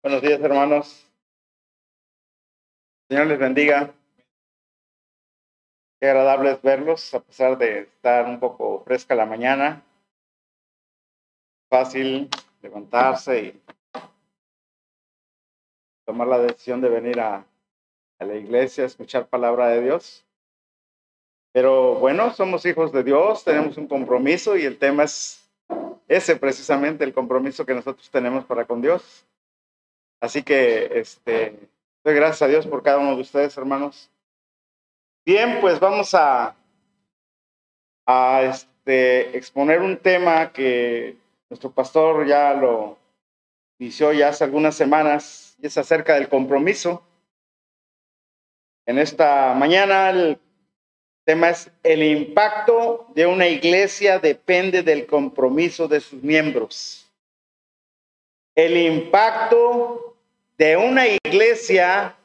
Buenos días, hermanos. Señor les bendiga. Qué agradable es verlos, a pesar de estar un poco fresca la mañana. Fácil levantarse y tomar la decisión de venir a, la iglesia a escuchar palabra de Dios. Pero bueno, somos hijos de Dios, tenemos un compromiso y el tema es ese precisamente, el compromiso que nosotros tenemos para con Dios. Así que este, doy gracias a Dios por cada uno de ustedes, hermanos. Bien, pues vamos a, a este, exponer un tema que nuestro pastor ya lo inició ya hace algunas semanas y es acerca del compromiso. En esta mañana el tema es el impacto de una iglesia depende del compromiso de sus miembros. El impacto de una iglesia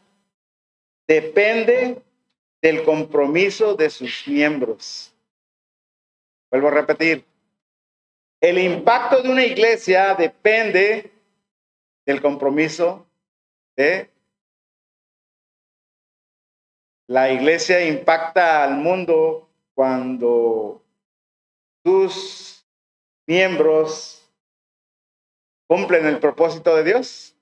depende del compromiso de sus miembros. Vuelvo a repetir, el impacto de una iglesia depende del compromiso de la iglesia impacta al mundo cuando sus miembros cumplen el propósito de Dios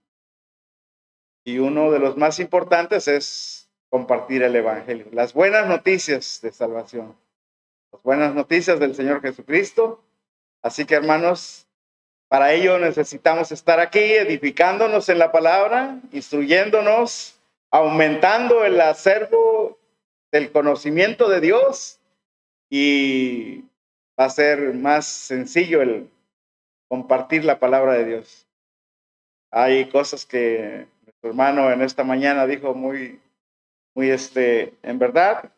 y uno de los más importantes es compartir el Evangelio, las buenas noticias de salvación, las buenas noticias del Señor Jesucristo. Así que hermanos, para ello necesitamos estar aquí edificándonos en la palabra, instruyéndonos, aumentando el acervo del conocimiento de Dios y va a ser más sencillo el compartir la palabra de Dios. Hay cosas que hermano en esta mañana dijo muy, muy este, en verdad,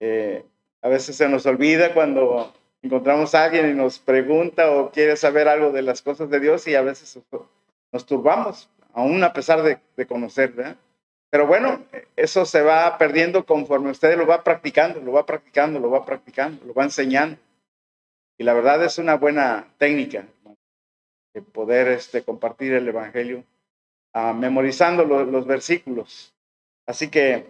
eh, a veces se nos olvida cuando encontramos a alguien y nos pregunta o quiere saber algo de las cosas de Dios y a veces nos turbamos, aún a pesar de, de conocer, ¿verdad? Pero bueno, eso se va perdiendo conforme usted lo va practicando, lo va practicando, lo va practicando, lo va enseñando. Y la verdad es una buena técnica de poder este, compartir el Evangelio memorizando los versículos. Así que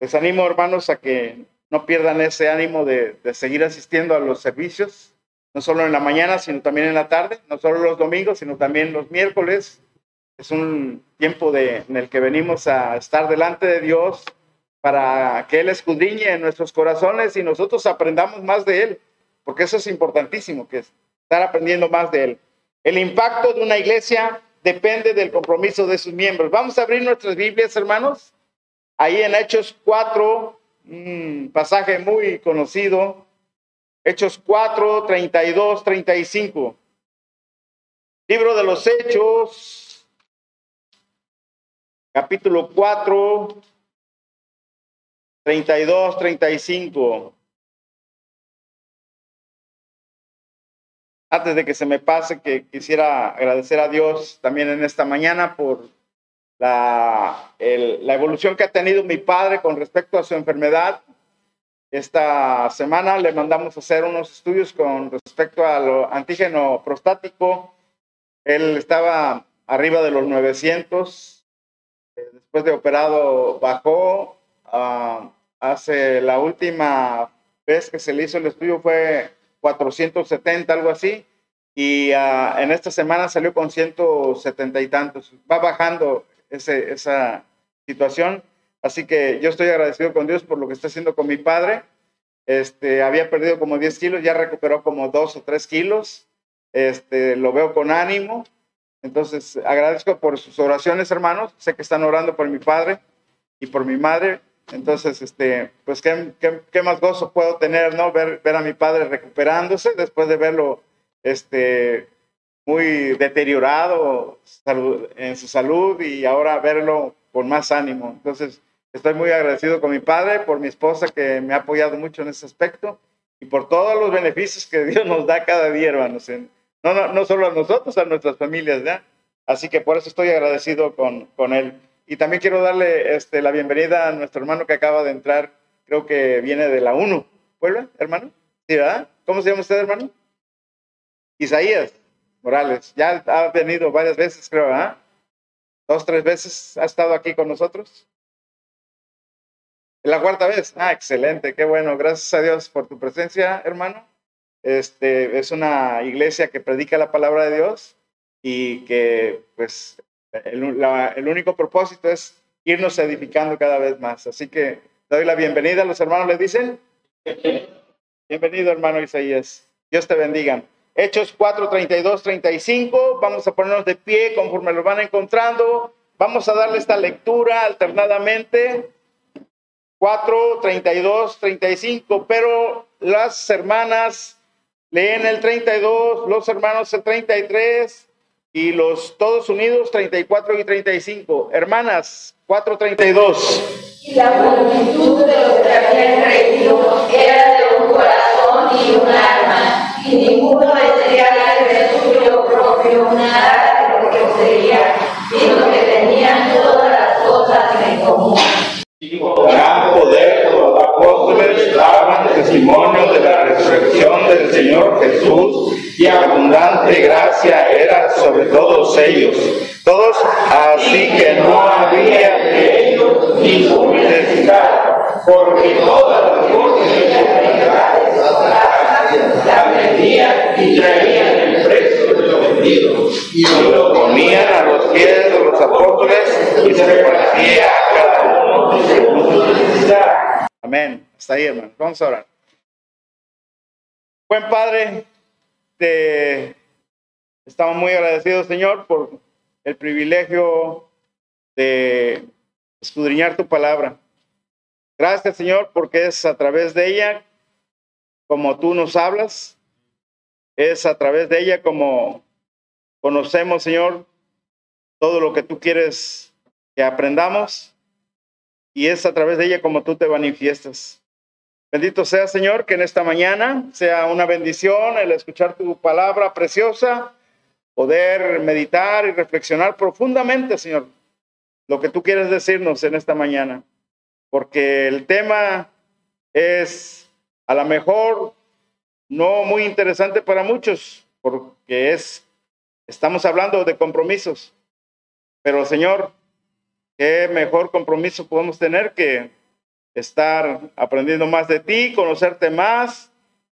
les animo, hermanos, a que no pierdan ese ánimo de, de, seguir asistiendo a los servicios, no solo en la mañana, sino también en la tarde, no solo los domingos, sino también los miércoles. Es un tiempo de, en el que venimos a estar delante de Dios para que Él escudriñe en nuestros corazones y nosotros aprendamos más de Él, porque eso es importantísimo, que es estar aprendiendo más de Él. El impacto de una iglesia depende del compromiso de sus miembros. Vamos a abrir nuestras Biblias, hermanos. Ahí en Hechos 4, un pasaje muy conocido. Hechos 4, 32, 35. Libro de los Hechos, capítulo 4, 32, 35. Antes de que se me pase, que quisiera agradecer a Dios también en esta mañana por la, la evolución que ha tenido mi padre con respecto a su enfermedad. Esta semana le mandamos a hacer unos estudios con respecto al antígeno prostático. Él estaba arriba de los 900. Después de operado bajó. Uh, hace la última vez que se le hizo el estudio fue 470, algo así, y uh, en esta semana salió con 170 y tantos. Va bajando esa situación, así que yo estoy agradecido con Dios por lo que está haciendo con mi padre. Este, había perdido como 10 kilos, ya recuperó como 2 o 3 kilos. Este, lo veo con ánimo. Entonces, agradezco por sus oraciones, hermanos. Sé que están orando por mi padre y por mi madre. Entonces, este, pues, ¿qué, qué, más gozo puedo tener, no? Ver, ver a mi padre recuperándose después de verlo este, muy deteriorado en su salud y ahora verlo con más ánimo. Entonces, estoy muy agradecido con mi padre, por mi esposa que me ha apoyado mucho en ese aspecto y por todos los beneficios que Dios nos da cada día, hermanos. No, no, no solo a nosotros, a nuestras familias, ¿ya? Así que por eso estoy agradecido con, con él. Y también quiero darle este, la bienvenida a nuestro hermano que acaba de entrar, creo que viene de la UNO. ¿Vuelve, hermano? ¿Sí, verdad? ¿Cómo se llama usted, hermano? Isaías Morales. Ya ha venido varias veces, creo, ¿ah? dos, tres veces ha estado aquí con nosotros. La cuarta vez. Ah, excelente, qué bueno. Gracias a Dios por tu presencia, hermano. Este es una iglesia que predica la palabra de Dios y que, pues, el, el único propósito es irnos edificando cada vez más. Así que doy la bienvenida. Los hermanos les dicen. Bienvenido, hermano Isaías. Dios te bendiga. Hechos 4, 32, 35. Vamos a ponernos de pie conforme lo van encontrando. Vamos a darle esta lectura alternadamente. 4, 32, 35. Pero las hermanas leen el 32, los hermanos el 33 y los todos unidos 34 y 35. Hermanas, 4, 32. Y la multitud de los que habían creído era de un corazón y un alma, y ninguno deseaba de suyo propio nada de lo que poseía, sino que tenían todas las cosas en común. Señor Jesús y abundante gracia era sobre todos ellos. Todos, Así que no había de ellos ninguna necesidad, porque todas las cosas la vendían y traían el precio de lo vendido y lo ponían a los pies de los apóstoles y se repartía a cada uno según su necesidad. Amén. Hasta ahí, hermano. Vamos a orar. Buen Padre, te estamos muy agradecidos, Señor, por el privilegio de escudriñar tu palabra. Gracias, Señor, porque es a través de ella como tú nos hablas, es a través de ella como conocemos, Señor, todo lo que tú quieres que aprendamos y es a través de ella como tú te manifiestas. Bendito sea, Señor, que en esta mañana sea una bendición el escuchar tu palabra preciosa, poder meditar y reflexionar profundamente, Señor, lo que tú quieres decirnos en esta mañana, porque el tema es a lo mejor no muy interesante para muchos, porque es, estamos hablando de compromisos, pero Señor, qué mejor compromiso podemos tener que estar aprendiendo más de ti, conocerte más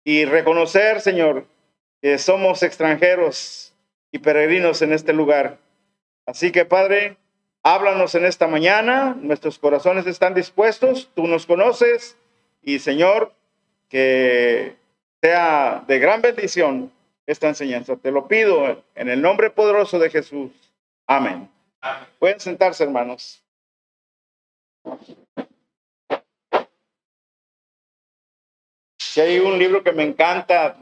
y reconocer, Señor, que somos extranjeros y peregrinos en este lugar. Así que, Padre, háblanos en esta mañana, nuestros corazones están dispuestos, tú nos conoces y, Señor, que sea de gran bendición esta enseñanza. Te lo pido en el nombre poderoso de Jesús. Amén. Pueden sentarse, hermanos. Si hay un libro que me encanta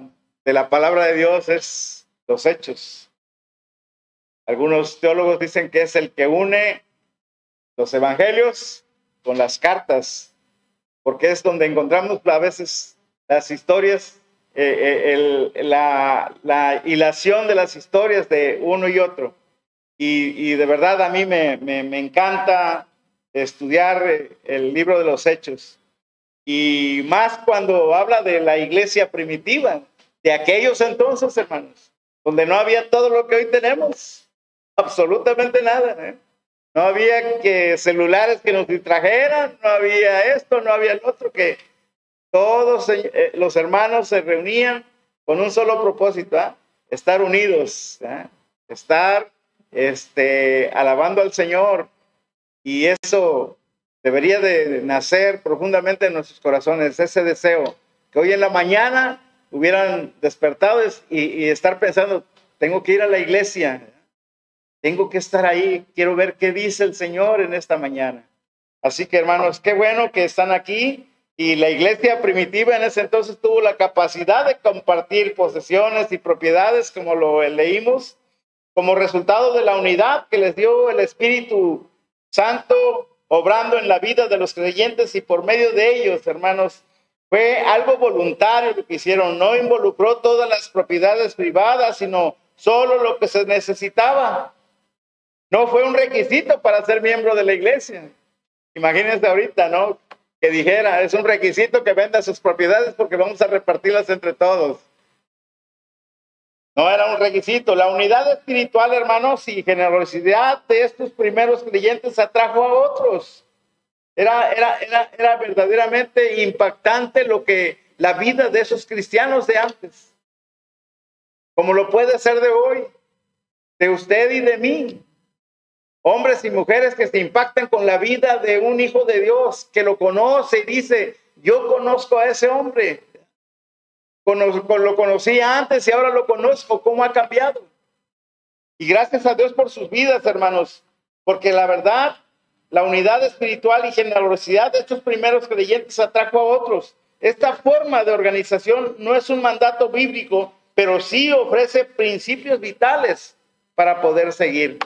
de la palabra de Dios es Los Hechos. Algunos teólogos dicen que es el que une los evangelios con las cartas, porque es donde encontramos a veces las historias, eh, eh, la, la, hilación de las historias de uno y otro. Y, de verdad a mí me encanta estudiar el libro de los hechos. Y más cuando habla de la iglesia primitiva, de aquellos entonces, hermanos, donde no había todo lo que hoy tenemos, absolutamente nada. ¿eh? No había que celulares que nos distrajeran, no había esto, no había el otro, que todos eh, los hermanos se reunían con un solo propósito, ¿eh? estar unidos, ¿eh? estar este, alabando al Señor. Y eso debería de nacer profundamente en nuestros corazones, ese deseo, que hoy en la mañana hubieran despertado y, estar pensando, tengo que ir a la iglesia, tengo que estar ahí, quiero ver qué dice el Señor en esta mañana. Así que hermanos, qué bueno que están aquí y la iglesia primitiva en ese entonces tuvo la capacidad de compartir posesiones y propiedades, como lo leímos, como resultado de la unidad que les dio el Espíritu Santo obrando en la vida de los creyentes y por medio de ellos, hermanos, fue algo voluntario lo que hicieron, no involucró todas las propiedades privadas, sino solo lo que se necesitaba. No fue un requisito para ser miembro de la iglesia. Imagínense ahorita, ¿no? Que dijera, es un requisito que venda sus propiedades porque vamos a repartirlas entre todos. No era un requisito. La unidad espiritual, hermanos, y generosidad de estos primeros creyentes atrajo a otros. Era, era, era, era verdaderamente impactante lo que la vida de esos cristianos de antes, como lo puede ser de hoy, de usted y de mí. Hombres y mujeres que se impactan con la vida de un hijo de Dios, que lo conoce y dice, yo conozco a ese hombre, lo conocí antes y ahora lo conozco, cómo ha cambiado. Y gracias a Dios por sus vidas, hermanos, porque la verdad, la unidad espiritual y generosidad de estos primeros creyentes atrajo a otros. Esta forma de organización no es un mandato bíblico, pero sí ofrece principios vitales para poder seguir.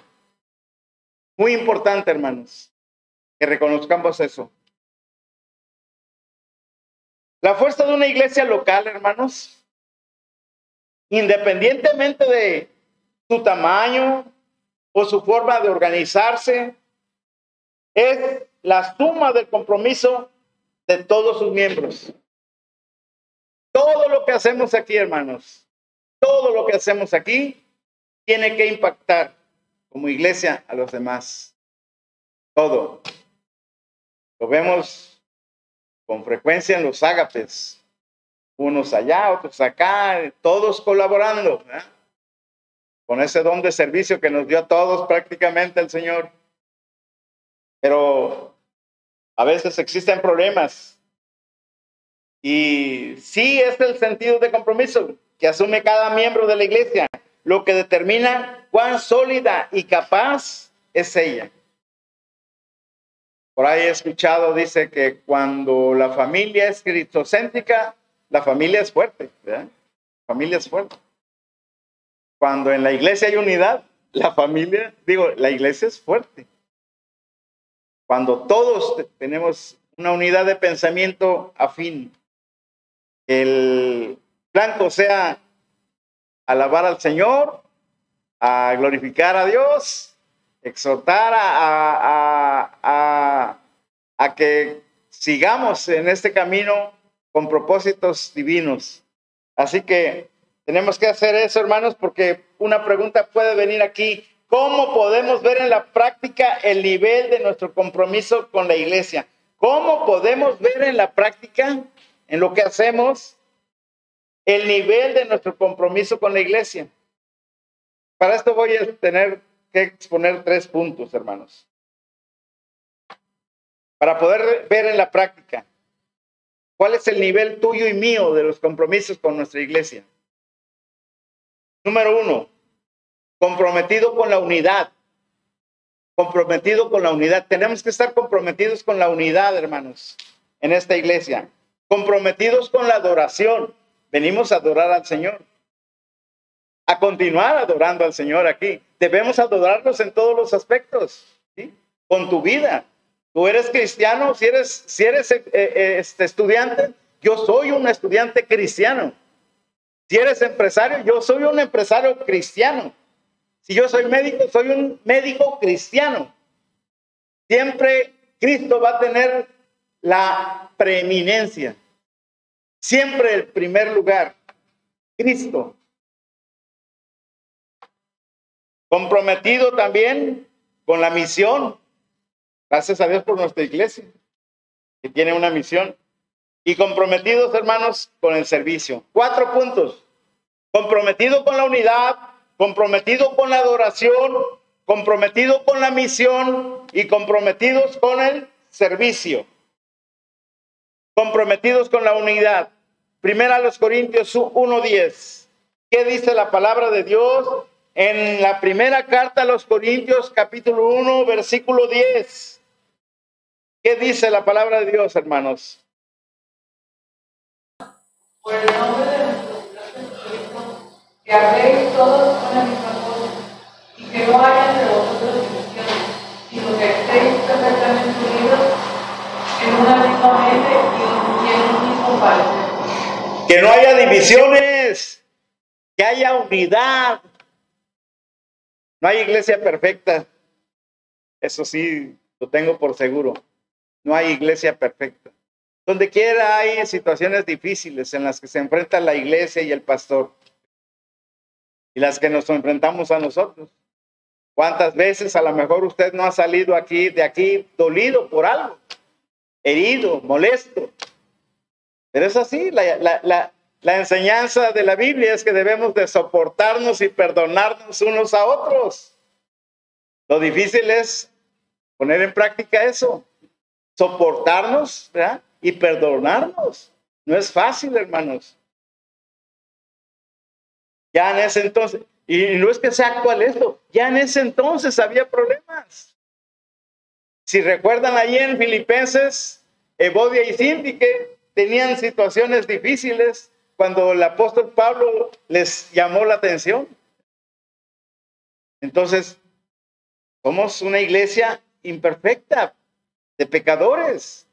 Muy importante, hermanos, que reconozcamos eso. La fuerza de una iglesia local, hermanos, independientemente de su tamaño o su forma de organizarse, es la suma del compromiso de todos sus miembros. Todo lo que hacemos aquí, hermanos, todo lo que hacemos aquí tiene que impactar como iglesia a los demás. Todo. Lo vemos con frecuencia en los ágapes. Unos allá, otros acá, todos colaborando. Con ese don de servicio que nos dio a todos prácticamente el Señor. Pero a veces existen problemas. Y sí es el sentido de compromiso que asume cada miembro de la iglesia lo que determina cuán sólida y capaz es ella. Por ahí he escuchado, dice que cuando la familia es cristocéntrica, la familia es fuerte, ¿verdad? La familia es fuerte. Cuando en la iglesia hay unidad, la familia, digo, la iglesia es fuerte. Cuando todos tenemos una unidad de pensamiento afín, el blanco sea alabar al Señor, a glorificar a Dios, exhortar a, a, a, que sigamos en este camino con propósitos divinos. Así que tenemos que hacer eso, hermanos, porque una pregunta puede venir aquí. ¿Cómo podemos ver en la práctica el nivel de nuestro compromiso con la iglesia? ¿Cómo podemos ver en la práctica, en lo que hacemos, el nivel de nuestro compromiso con la iglesia. Para esto voy a tener que exponer tres puntos, hermanos. Para poder ver en la práctica cuál es el nivel tuyo y mío de los compromisos con nuestra iglesia. Número uno, comprometido con la unidad. Comprometido con la unidad. Tenemos que estar comprometidos con la unidad, hermanos, en esta iglesia. Comprometidos con la adoración. Venimos a adorar al Señor. A continuar adorando al Señor aquí. Debemos adorarnos en todos los aspectos, ¿sí? Con tu vida. Tú eres cristiano, si eres, si eres eh, eh, este estudiante, yo soy un estudiante cristiano. Si eres empresario, yo soy un empresario cristiano. Si yo soy médico, soy un médico cristiano. Siempre Cristo va a tener la preeminencia. Siempre el primer lugar, Cristo. Comprometido también con la misión. Gracias a Dios por nuestra iglesia, que tiene una misión. Y comprometidos, hermanos, con el servicio. Cuatro puntos. Comprometido con la unidad, comprometido con la adoración, comprometido con la misión y comprometidos con el servicio comprometidos con la unidad. Primera a los Corintios 1.10. ¿Qué dice la palabra de Dios? En la primera carta a los Corintios capítulo 1 versículo 10. ¿Qué dice la palabra de Dios, hermanos? Por el nombre de nuestro Jesucristo, que habléis todos con la misma voz y que no haya entre vosotros divisiones, sino que estéis perfectamente unidos en una misma mente y en un mismo parecer. Que no haya divisiones, que haya unidad. No hay iglesia perfecta. Eso sí, lo tengo por seguro. No hay iglesia perfecta. Donde quiera hay situaciones difíciles en las que se enfrentan la iglesia y el pastor. y las que nos enfrentamos a nosotros. ¿Cuántas veces a lo mejor usted no ha salido aquí de aquí dolido por algo, herido, molesto? Pero es así, la enseñanza de la Biblia es que debemos de soportarnos y perdonarnos unos a otros. Lo difícil es poner en práctica eso, soportarnos y perdonarnos. No es fácil, hermanos. Ya en ese entonces, y no es que sea actual esto, ya en ese entonces había problemas. Si recuerdan allí en Filipenses, Evodia y Síndique tenían situaciones difíciles cuando el apóstol Pablo les llamó la atención. Entonces, somos una iglesia imperfecta, de pecadores.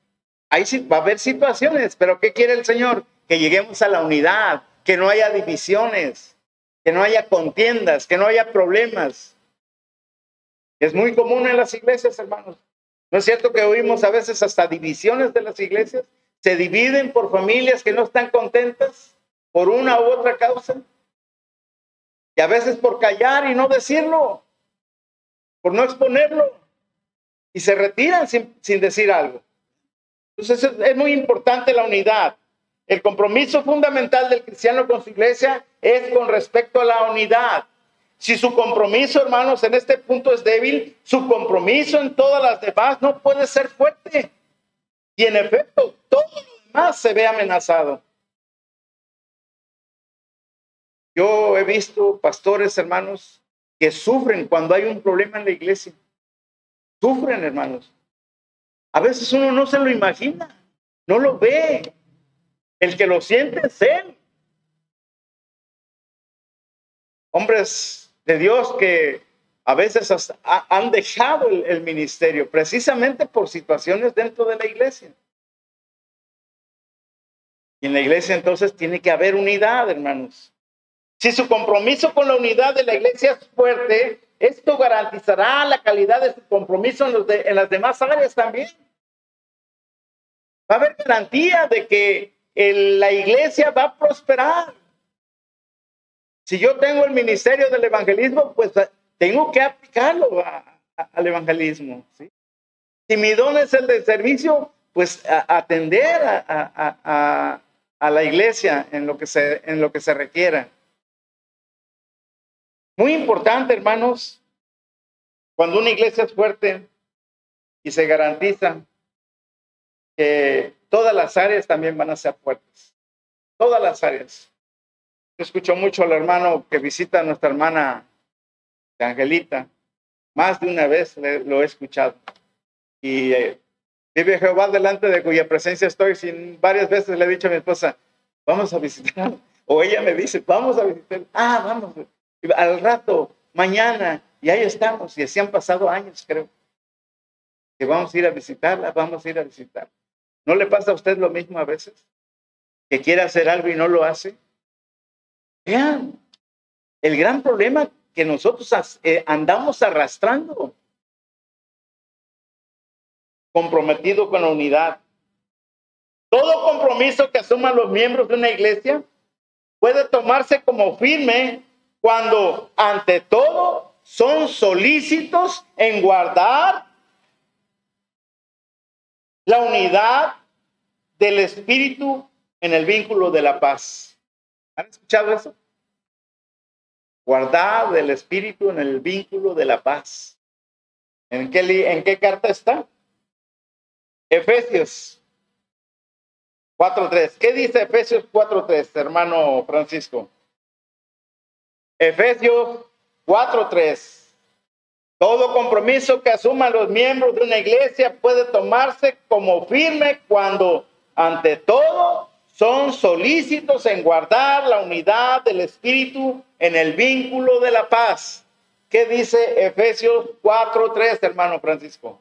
Ahí va a haber situaciones, pero ¿qué quiere el Señor? Que lleguemos a la unidad, que no haya divisiones, que no haya contiendas, que no haya problemas. Es muy común en las iglesias, hermanos. ¿No es cierto que oímos a veces hasta divisiones de las iglesias? Se dividen por familias que no están contentas por una u otra causa. Y a veces por callar y no decirlo, por no exponerlo. Y se retiran sin, decir algo. Entonces es muy importante la unidad. El compromiso fundamental del cristiano con su iglesia es con respecto a la unidad. Si su compromiso, hermanos, en este punto es débil, su compromiso en todas las demás no puede ser fuerte. Y en efecto, todo lo demás se ve amenazado. Yo he visto pastores, hermanos, que sufren cuando hay un problema en la iglesia. Sufren, hermanos. A veces uno no se lo imagina, no lo ve. El que lo siente es él. Hombres de Dios que a veces han dejado el ministerio precisamente por situaciones dentro de la iglesia. Y en la iglesia entonces tiene que haber unidad, hermanos. Si su compromiso con la unidad de la iglesia es fuerte, esto garantizará la calidad de su compromiso en, las demás áreas también. Va a haber garantía de que la iglesia va a prosperar. Si yo tengo el ministerio del evangelismo, pues tengo que aplicarlo al evangelismo. Si mi don es el de servicio, pues atender a, la iglesia en lo que se, en lo que se requiera. Muy importante, hermanos, cuando una iglesia es fuerte y se garantiza que todas las áreas también van a ser fuertes. Todas las áreas. Yo escucho mucho al hermano que visita a nuestra hermana Angelita. Más de una vez lo he escuchado. Y eh, vive Jehová delante de cuya presencia estoy. Sin varias veces le he dicho a mi esposa, vamos a visitar. O ella me dice, vamos a visitar. Ah, vamos al rato, mañana, y ahí estamos, y así han pasado años, creo. Que vamos a ir a visitarla, vamos a ir a visitar. ¿No le pasa a usted lo mismo a veces? Que quiere hacer algo y no lo hace. Vean, el gran problema que nosotros eh, andamos arrastrando, comprometido con la unidad. Todo compromiso que asuman los miembros de una iglesia puede tomarse como firme cuando ante todo son solícitos en guardar la unidad del espíritu en el vínculo de la paz. ¿Han escuchado eso? Guardar del espíritu en el vínculo de la paz. ¿En qué, en qué carta está? Efesios 4.3. ¿Qué dice Efesios 4.3, hermano Francisco? Efesios 4:3. Todo compromiso que asuman los miembros de una iglesia puede tomarse como firme cuando, ante todo, son solícitos en guardar la unidad del Espíritu en el vínculo de la paz. ¿Qué dice Efesios 4:3, hermano Francisco?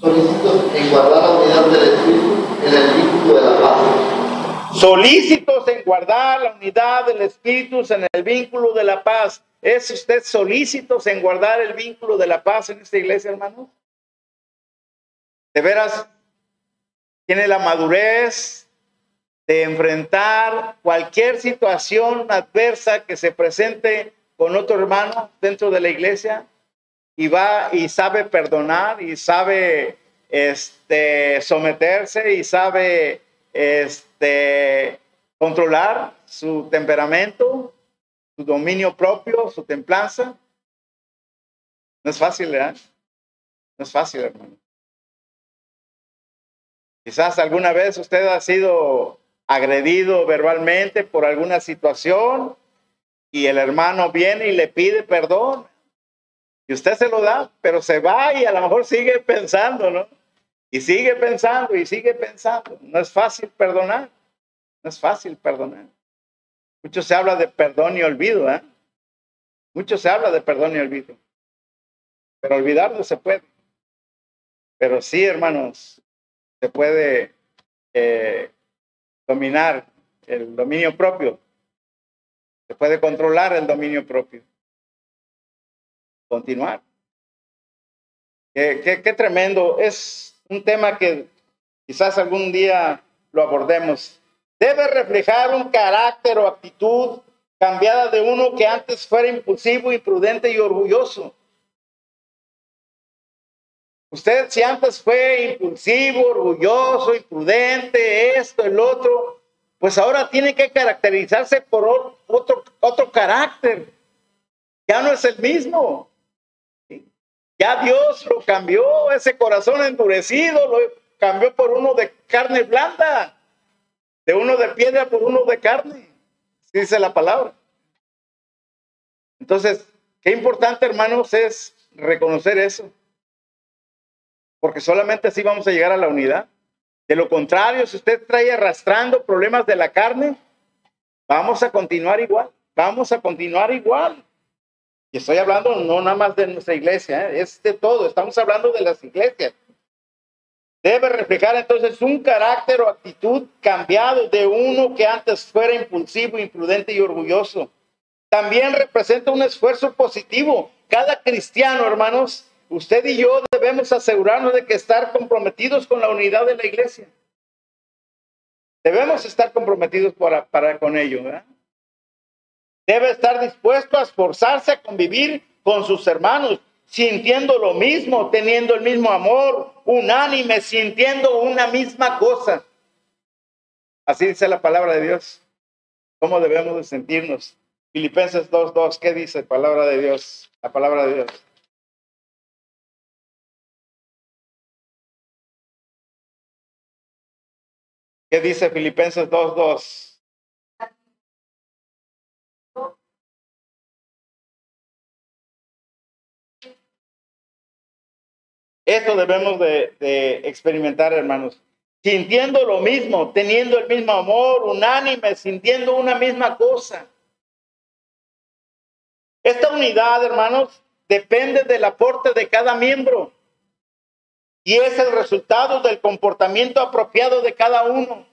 Solícitos en guardar la unidad del Espíritu en el vínculo de la paz solícitos en guardar la unidad del Espíritu en el vínculo de la paz. ¿Es usted solícitos en guardar el vínculo de la paz en esta iglesia, hermano? ¿De veras tiene la madurez de enfrentar cualquier situación adversa que se presente con otro hermano dentro de la iglesia y va y sabe perdonar y sabe este, someterse y sabe este, controlar su temperamento, su dominio propio, su templanza. No es fácil. No es fácil, hermano. Quizás alguna vez usted ha sido agredido verbalmente por alguna situación y el hermano viene y le pide perdón. Y usted se lo da, pero se va y a lo mejor sigue pensando, ¿no? Y sigue pensando y sigue pensando. No es fácil perdonar. No es fácil perdonar. Mucho se habla de perdón y olvido, ¿eh? Mucho se habla de perdón y olvido. Pero olvidar no se puede. Pero sí, hermanos, se puede eh, dominar el dominio propio. Se puede controlar el dominio propio. Continuar. Qué, qué, tremendo. Es un tema que quizás algún día lo abordemos. Debe reflejar un carácter o actitud cambiada de uno que antes fuera impulsivo, imprudente y orgulloso. Usted si antes fue impulsivo, orgulloso, imprudente, esto, el otro, pues ahora tiene que caracterizarse por otro, otro carácter. Ya no es el mismo. Ya Dios lo cambió, ese corazón endurecido lo cambió por uno de carne blanda, de uno de piedra por uno de carne, dice la palabra. Entonces, qué importante, hermanos, es reconocer eso porque solamente así vamos a llegar a la unidad. De lo contrario, si usted trae arrastrando problemas de la carne, vamos a continuar igual, vamos a continuar igual. Y estoy hablando no nada más de nuestra iglesia, ¿eh? es de todo, estamos hablando de las iglesias. Debe reflejar entonces un carácter o actitud cambiado de uno que antes fuera impulsivo, imprudente y orgulloso. También representa un esfuerzo positivo. Cada cristiano, hermanos, Usted y yo debemos asegurarnos de que estar comprometidos con la unidad de la iglesia. Debemos estar comprometidos para, con ello. Debe estar dispuesto a esforzarse a convivir con sus hermanos, sintiendo lo mismo, teniendo el mismo amor, unánime, sintiendo una misma cosa. Así dice la palabra de Dios. ¿Cómo debemos de sentirnos? Filipenses 2.2, ¿qué dice la palabra de Dios? La palabra de Dios. ¿Qué dice Filipenses 2.2? Esto debemos de, de, experimentar, hermanos. Sintiendo lo mismo, teniendo el mismo amor, unánime, sintiendo una misma cosa. Esta unidad, hermanos, depende del aporte de cada miembro y es el resultado del comportamiento apropiado de cada uno.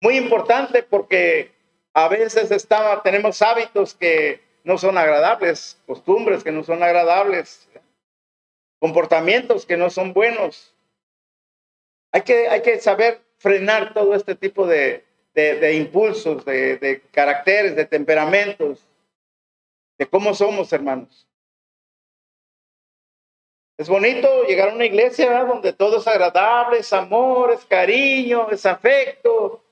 Muy importante porque a veces tenemos hábitos que no son agradables, costumbres que no son agradables, comportamientos que no son buenos. Hay que, saber frenar todo este tipo de impulsos, de caracteres, de temperamentos, de cómo somos, hermanos. Es bonito llegar a una iglesia donde todo es agradable, es amor, es cariño, es afecto.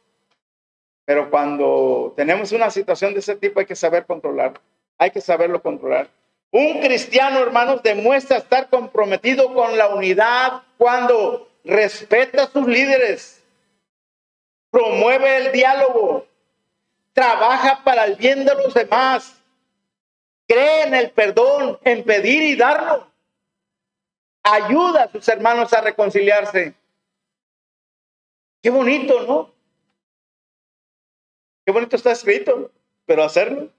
Pero cuando tenemos una situación de ese tipo hay que saber controlar. Hay que saberlo controlar. Un cristiano, hermanos, demuestra estar comprometido con la unidad cuando respeta a sus líderes, promueve el diálogo, trabaja para el bien de los demás, cree en el perdón, en pedir y darlo ayuda a sus hermanos a reconciliarse. Qué bonito, ¿no? Qué bonito está escrito, pero hacerlo.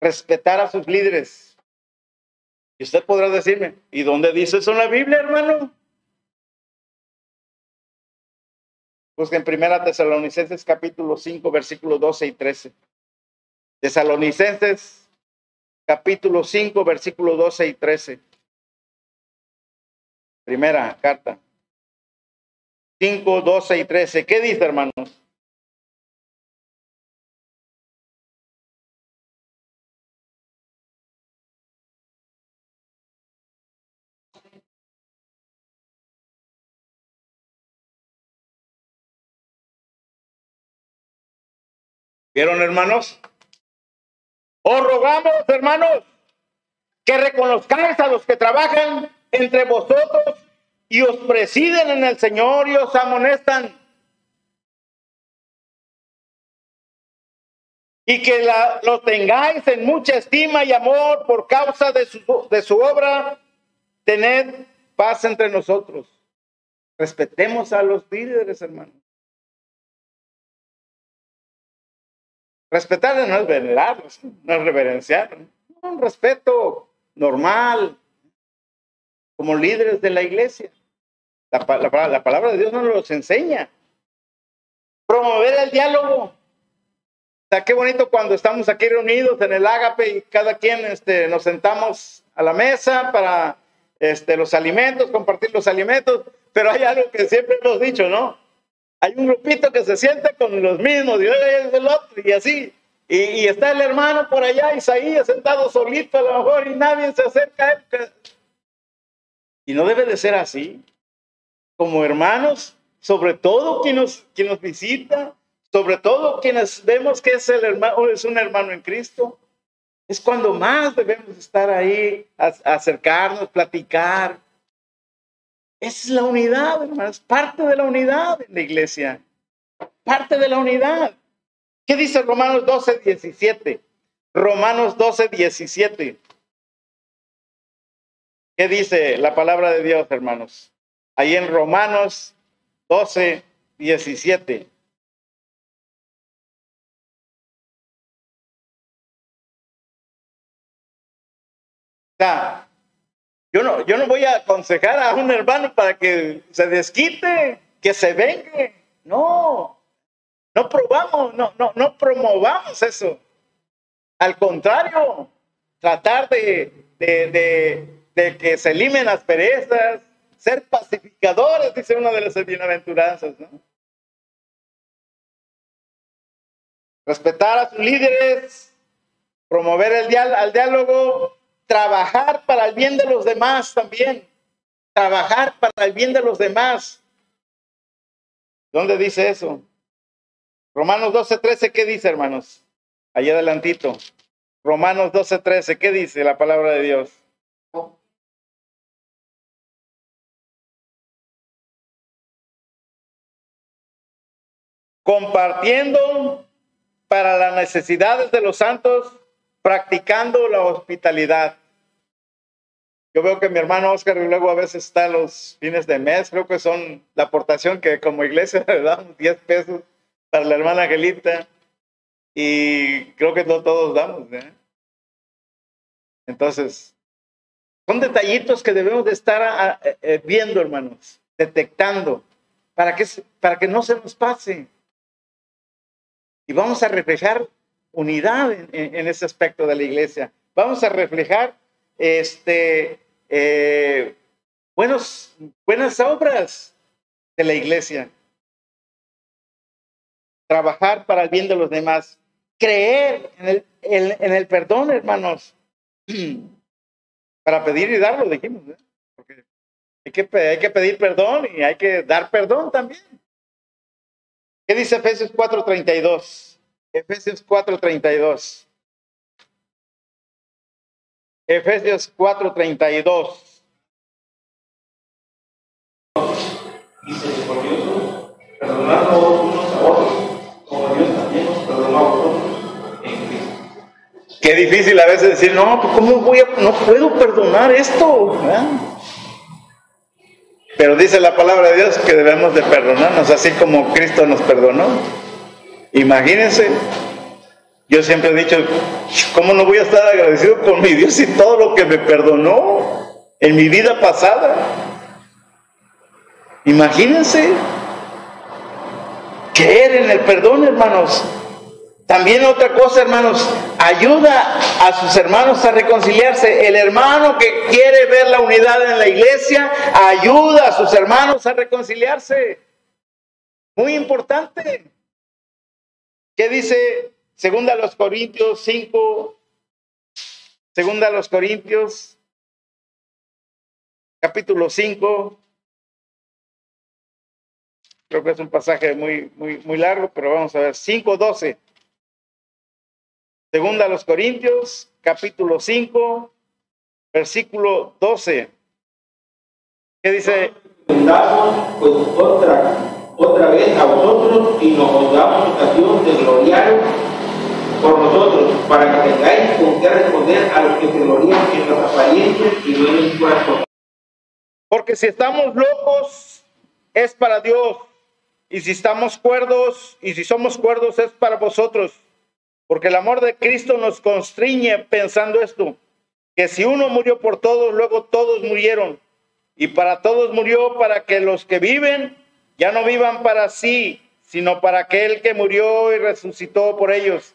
Respetar a sus líderes. Y usted podrá decirme, ¿y dónde dice eso en la Biblia, hermano? Busquen Primera Tesalonicenses capítulo 5, versículos 12 y 13. Tesalonicenses capítulo 5, versículos 12 y 13. Primera carta. 5, 12 y 13. ¿Qué dice, hermanos? ¿Vieron, hermanos? Os rogamos, hermanos, que reconozcáis a los que trabajan entre vosotros y os presiden en el Señor y os amonestan. Y que la, lo tengáis en mucha estima y amor por causa de su, de su obra. Tened paz entre nosotros. Respetemos a los líderes, hermanos. Respetar no es venerarlos, no es reverenciar. Un respeto normal, como líderes de la iglesia. La, la, la, palabra de Dios no nos los enseña. Promover el diálogo. O sea, qué bonito cuando estamos aquí reunidos en el ágape y cada quien este, nos sentamos a la mesa para este, los alimentos, compartir los alimentos. Pero hay algo que siempre hemos dicho, ¿no? Hay un grupito que se siente con los mismos y es el otro y así. Y, y, está el hermano por allá, Isaías, sentado solito a lo mejor y nadie se acerca a él. Y no debe de ser así. Como hermanos, sobre todo quien nos, quien nos visita, sobre todo quienes vemos que es, el hermano, es un hermano en Cristo, es cuando más debemos estar ahí, acercarnos, platicar, es la unidad, hermanos, parte de la unidad en la iglesia. Parte de la unidad. ¿Qué dice Romanos 12, 17? Romanos 12, 17. ¿Qué dice la palabra de Dios, hermanos? Ahí en Romanos 12, 17. Está yo no, yo no voy a aconsejar a un hermano para que se desquite, que se vengue. No, no probamos, no, no, no promovamos eso. Al contrario, tratar de, de, que se eliminen las perezas, ser pacificadores, dice una de las bienaventuranzas. Respetar a sus líderes, promover el al diálogo, trabajar para el bien de los demás también. Trabajar para el bien de los demás. ¿Dónde dice eso? Romanos 12, 13, ¿qué dice, hermanos? Allá adelantito. Romanos 12, 13, ¿qué dice la palabra de Dios? Compartiendo para las necesidades de los santos, practicando la hospitalidad. Yo veo que mi hermano Oscar y luego a veces está los fines de mes, creo que son la aportación que como iglesia le damos 10 pesos para la hermana Angelita y creo que no todos damos. ¿eh? Entonces, son detallitos que debemos de estar eh, viendo, hermanos, detectando, para que, para que no se nos pase. Y vamos a reflejar unidad en, ese aspecto de la iglesia. Vamos a reflejar este, eh, buenos, buenas obras de la iglesia. Trabajar para el bien de los demás. Creer en el, en, el perdón, hermanos. Para pedir y darlo, dijimos. ¿eh? Porque hay que, hay que pedir perdón y hay que dar perdón también. ¿Qué dice Efesios 4:32? Efesios 4:32. Efesios 4:32. Misericordioso, perdonando unos a otros, como Dios también nos perdonó a vosotros en Cristo. Qué difícil a veces decir, no, ¿cómo voy a, no puedo perdonar esto? Pero dice la palabra de Dios que debemos de perdonarnos, así como Cristo nos perdonó. Imagínense, yo siempre he dicho, ¿cómo no voy a estar agradecido con mi Dios y todo lo que me perdonó en mi vida pasada? Imagínense. Creer en el perdón, hermanos. También otra cosa, hermanos, ayuda a sus hermanos a reconciliarse. El hermano que quiere ver la unidad en la iglesia, ayuda a sus hermanos a reconciliarse. Muy importante. ¿Qué dice segunda los Corintios 5? Segunda los Corintios, capítulo 5. Creo que es un pasaje muy, muy, muy largo, pero vamos a ver. 5.12. Segunda a los Corintios, capítulo 5, versículo 12. ¿Qué dice? Otra, otra vez a vosotros y nos damos ocasión de gloriar por nosotros, para que tengáis con qué responder a los que se glorían en las apariencias y no en el corazón. Porque si estamos locos, es para Dios. Y si estamos cuerdos, y si somos cuerdos, es para vosotros. Porque el amor de Cristo nos constriñe pensando esto, que si uno murió por todos, luego todos murieron. Y para todos murió para que los que viven ya no vivan para sí, sino para aquel que murió y resucitó por ellos.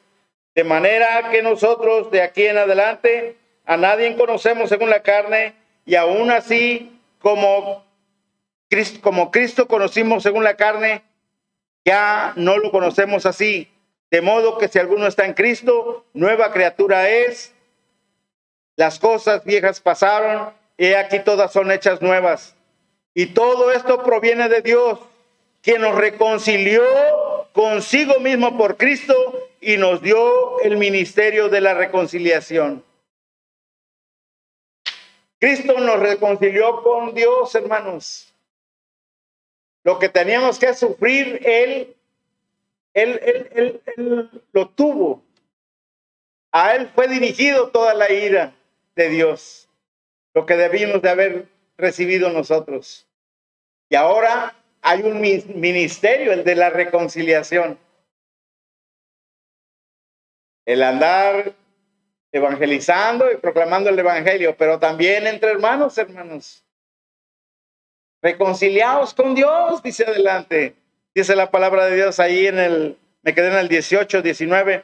De manera que nosotros de aquí en adelante a nadie conocemos según la carne y aún así como Cristo, como Cristo conocimos según la carne, ya no lo conocemos así. De modo que si alguno está en Cristo, nueva criatura es. Las cosas viejas pasaron y aquí todas son hechas nuevas. Y todo esto proviene de Dios, quien nos reconcilió consigo mismo por Cristo y nos dio el ministerio de la reconciliación. Cristo nos reconcilió con Dios, hermanos. Lo que teníamos que sufrir, Él, Él, lo tuvo. A Él fue dirigido toda la ira de Dios, lo que debimos de haber recibido nosotros. Y ahora hay un ministerio, el de la reconciliación. El andar evangelizando y proclamando el evangelio, pero también entre hermanos, hermanos. Reconciliados con Dios, dice adelante. Dice la palabra de Dios ahí en el, me quedé en el 18, 19,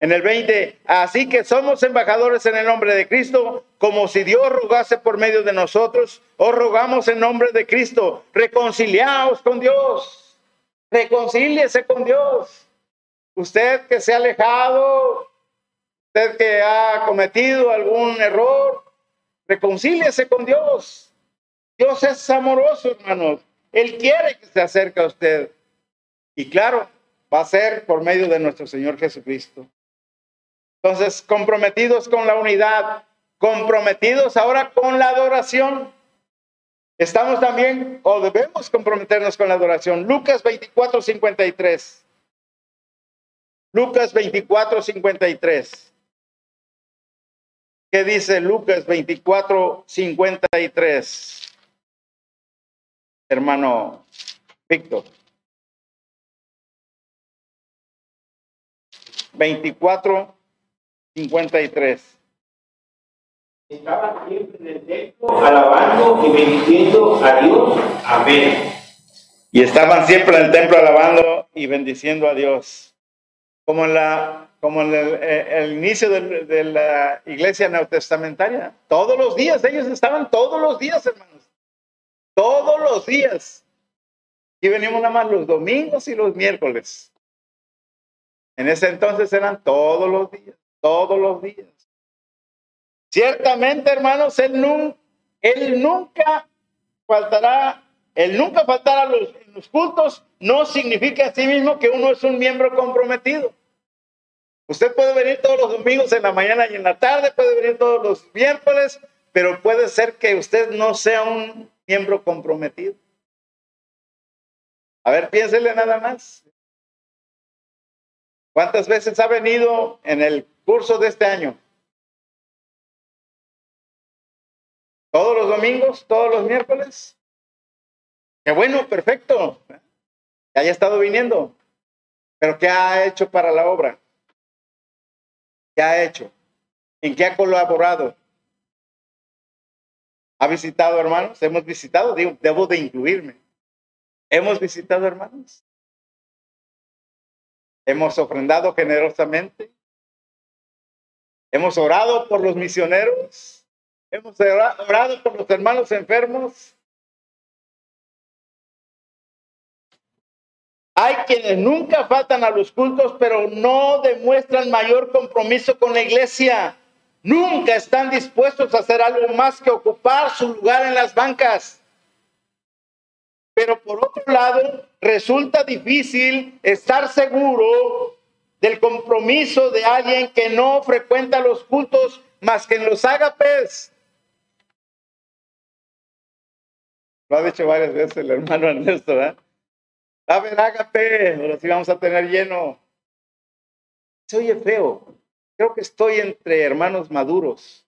en el 20. Así que somos embajadores en el nombre de Cristo, como si Dios rogase por medio de nosotros, os rogamos en nombre de Cristo, reconciliaos con Dios, reconcíliese con Dios. Usted que se ha alejado, usted que ha cometido algún error, reconcíliese con Dios. Dios es amoroso, hermanos. Él quiere que se acerque a usted. Y claro, va a ser por medio de nuestro Señor Jesucristo. Entonces, comprometidos con la unidad, comprometidos ahora con la adoración. Estamos también, o debemos comprometernos con la adoración. Lucas 24, 53. Lucas 24, 53. ¿Qué dice Lucas 24, 53? Hermano Víctor. 24, 53. Estaban siempre en el templo alabando y bendiciendo a Dios. Amén. Y estaban siempre en el templo alabando y bendiciendo a Dios. Como en, la, como en el, eh, el inicio de, de la iglesia neotestamentaria. Todos los días, ellos estaban todos los días, hermanos. Todos los días. Y venimos nada más los domingos y los miércoles. En ese entonces eran todos los días, todos los días. Ciertamente, hermanos, él, nun- él nunca faltará, él nunca faltará a los, los cultos, no significa así mismo que uno es un miembro comprometido. Usted puede venir todos los domingos en la mañana y en la tarde, puede venir todos los miércoles, pero puede ser que usted no sea un miembro comprometido. A ver, piénsele nada más. ¿Cuántas veces ha venido en el curso de este año? ¿Todos los domingos? ¿Todos los miércoles? Qué bueno, perfecto. Que haya estado viniendo. Pero ¿qué ha hecho para la obra? ¿Qué ha hecho? ¿En qué ha colaborado? ¿Ha visitado hermanos? ¿Hemos visitado? Digo, debo de incluirme. ¿Hemos visitado hermanos? Hemos ofrendado generosamente. Hemos orado por los misioneros. Hemos ora- orado por los hermanos enfermos. Hay quienes nunca faltan a los cultos, pero no demuestran mayor compromiso con la iglesia. Nunca están dispuestos a hacer algo más que ocupar su lugar en las bancas. Pero por otro lado, resulta difícil estar seguro del compromiso de alguien que no frecuenta los cultos más que en los ágapes. Lo ha dicho varias veces el hermano Ernesto, ¿verdad? A ver, ágape, ahora sí vamos a tener lleno. Se oye feo. Creo que estoy entre hermanos maduros,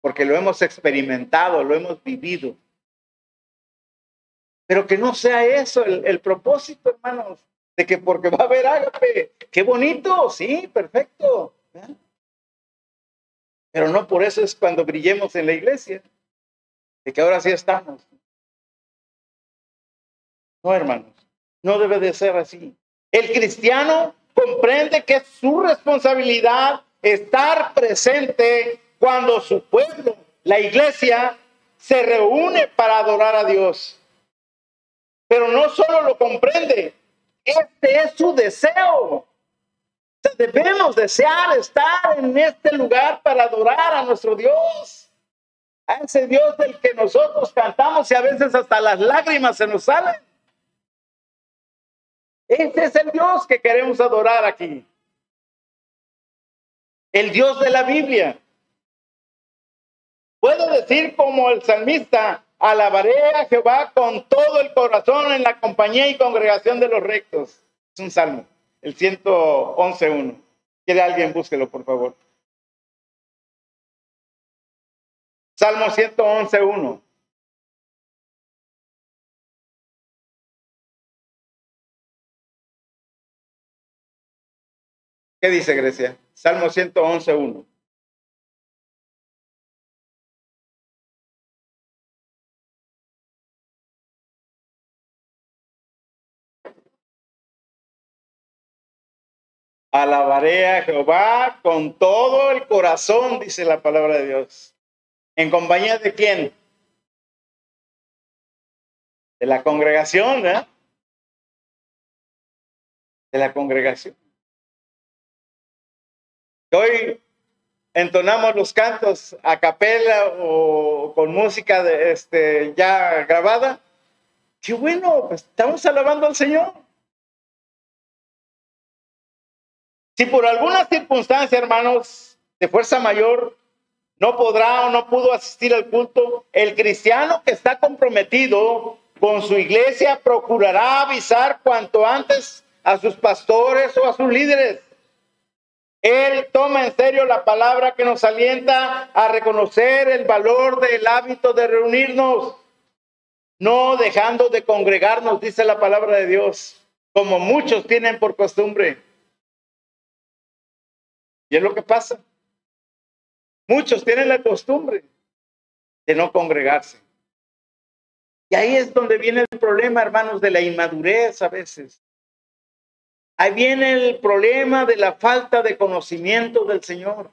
porque lo hemos experimentado, lo hemos vivido. Pero que no sea eso el, propósito, hermanos, de que porque va a haber ágape. Qué bonito, sí, perfecto. Pero no por eso es cuando brillemos en la iglesia, de que ahora sí estamos. No, hermanos, no debe de ser así. El cristiano comprende que es su responsabilidad estar presente cuando su pueblo, la iglesia, se reúne para adorar a Dios. Pero no solo lo comprende, este es su deseo. Debemos desear estar en este lugar para adorar a nuestro Dios. A ese Dios del que nosotros cantamos y a veces hasta las lágrimas se nos salen. Ese es el Dios que queremos adorar aquí. El Dios de la Biblia. Puedo decir como el salmista, alabaré a Jehová con todo el corazón en la compañía y congregación de los rectos. Es un salmo, el 111.1. ¿Quiere alguien? Búsquelo, por favor. Salmo 111.1. ¿Qué dice Grecia? Salmo 111.1. Alabaré a Jehová con todo el corazón, dice la palabra de Dios. ¿En compañía de quién? De la congregación, ¿eh? De la congregación. Hoy entonamos los cantos a capela o con música de, este, ya grabada. Qué bueno, pues estamos alabando al Señor. Si por alguna circunstancia, hermanos, de fuerza mayor, no podrá o no pudo asistir al culto, el cristiano que está comprometido con su iglesia procurará avisar cuanto antes a sus pastores o a sus líderes. Él toma en serio la palabra que nos alienta a reconocer el valor del hábito de reunirnos, no dejando de congregarnos, dice la palabra de Dios, como muchos tienen por costumbre. Y es lo que pasa. Muchos tienen la costumbre de no congregarse. Y ahí es donde viene el problema, hermanos, de la inmadurez a veces. Ahí viene el problema de la falta de conocimiento del Señor.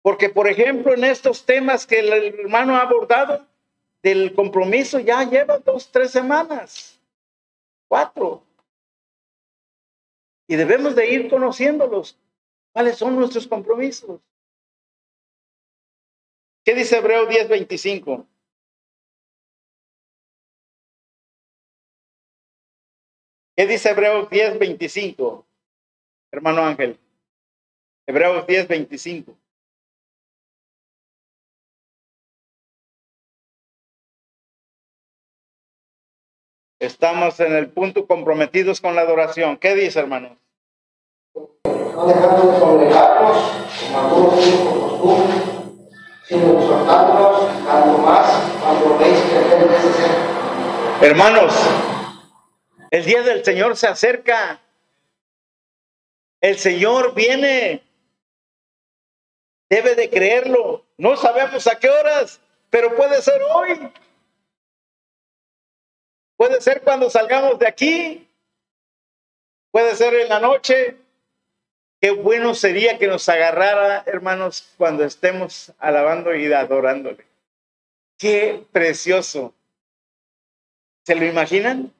Porque, por ejemplo, en estos temas que el hermano ha abordado, del compromiso ya lleva dos, tres semanas, cuatro. Y debemos de ir conociéndolos. ¿Cuáles son nuestros compromisos? ¿Qué dice Hebreo 10:25? ¿Qué dice Hebreos 10:25? Hermano Ángel. Hebreos 10:25. Estamos en el punto comprometidos con la adoración. ¿Qué dice, hermanos? No dejando de congregarnos, como algunos tienen por costumbre, sino exhortándonos tanto más cuando veis que aquel día. Hermanos, el día del Señor se acerca. El Señor viene. Debe de creerlo. No sabemos a qué horas, pero puede ser hoy. Puede ser cuando salgamos de aquí. Puede ser en la noche. Qué bueno sería que nos agarrara, hermanos, cuando estemos alabando y adorándole. Qué precioso. ¿Se lo imaginan?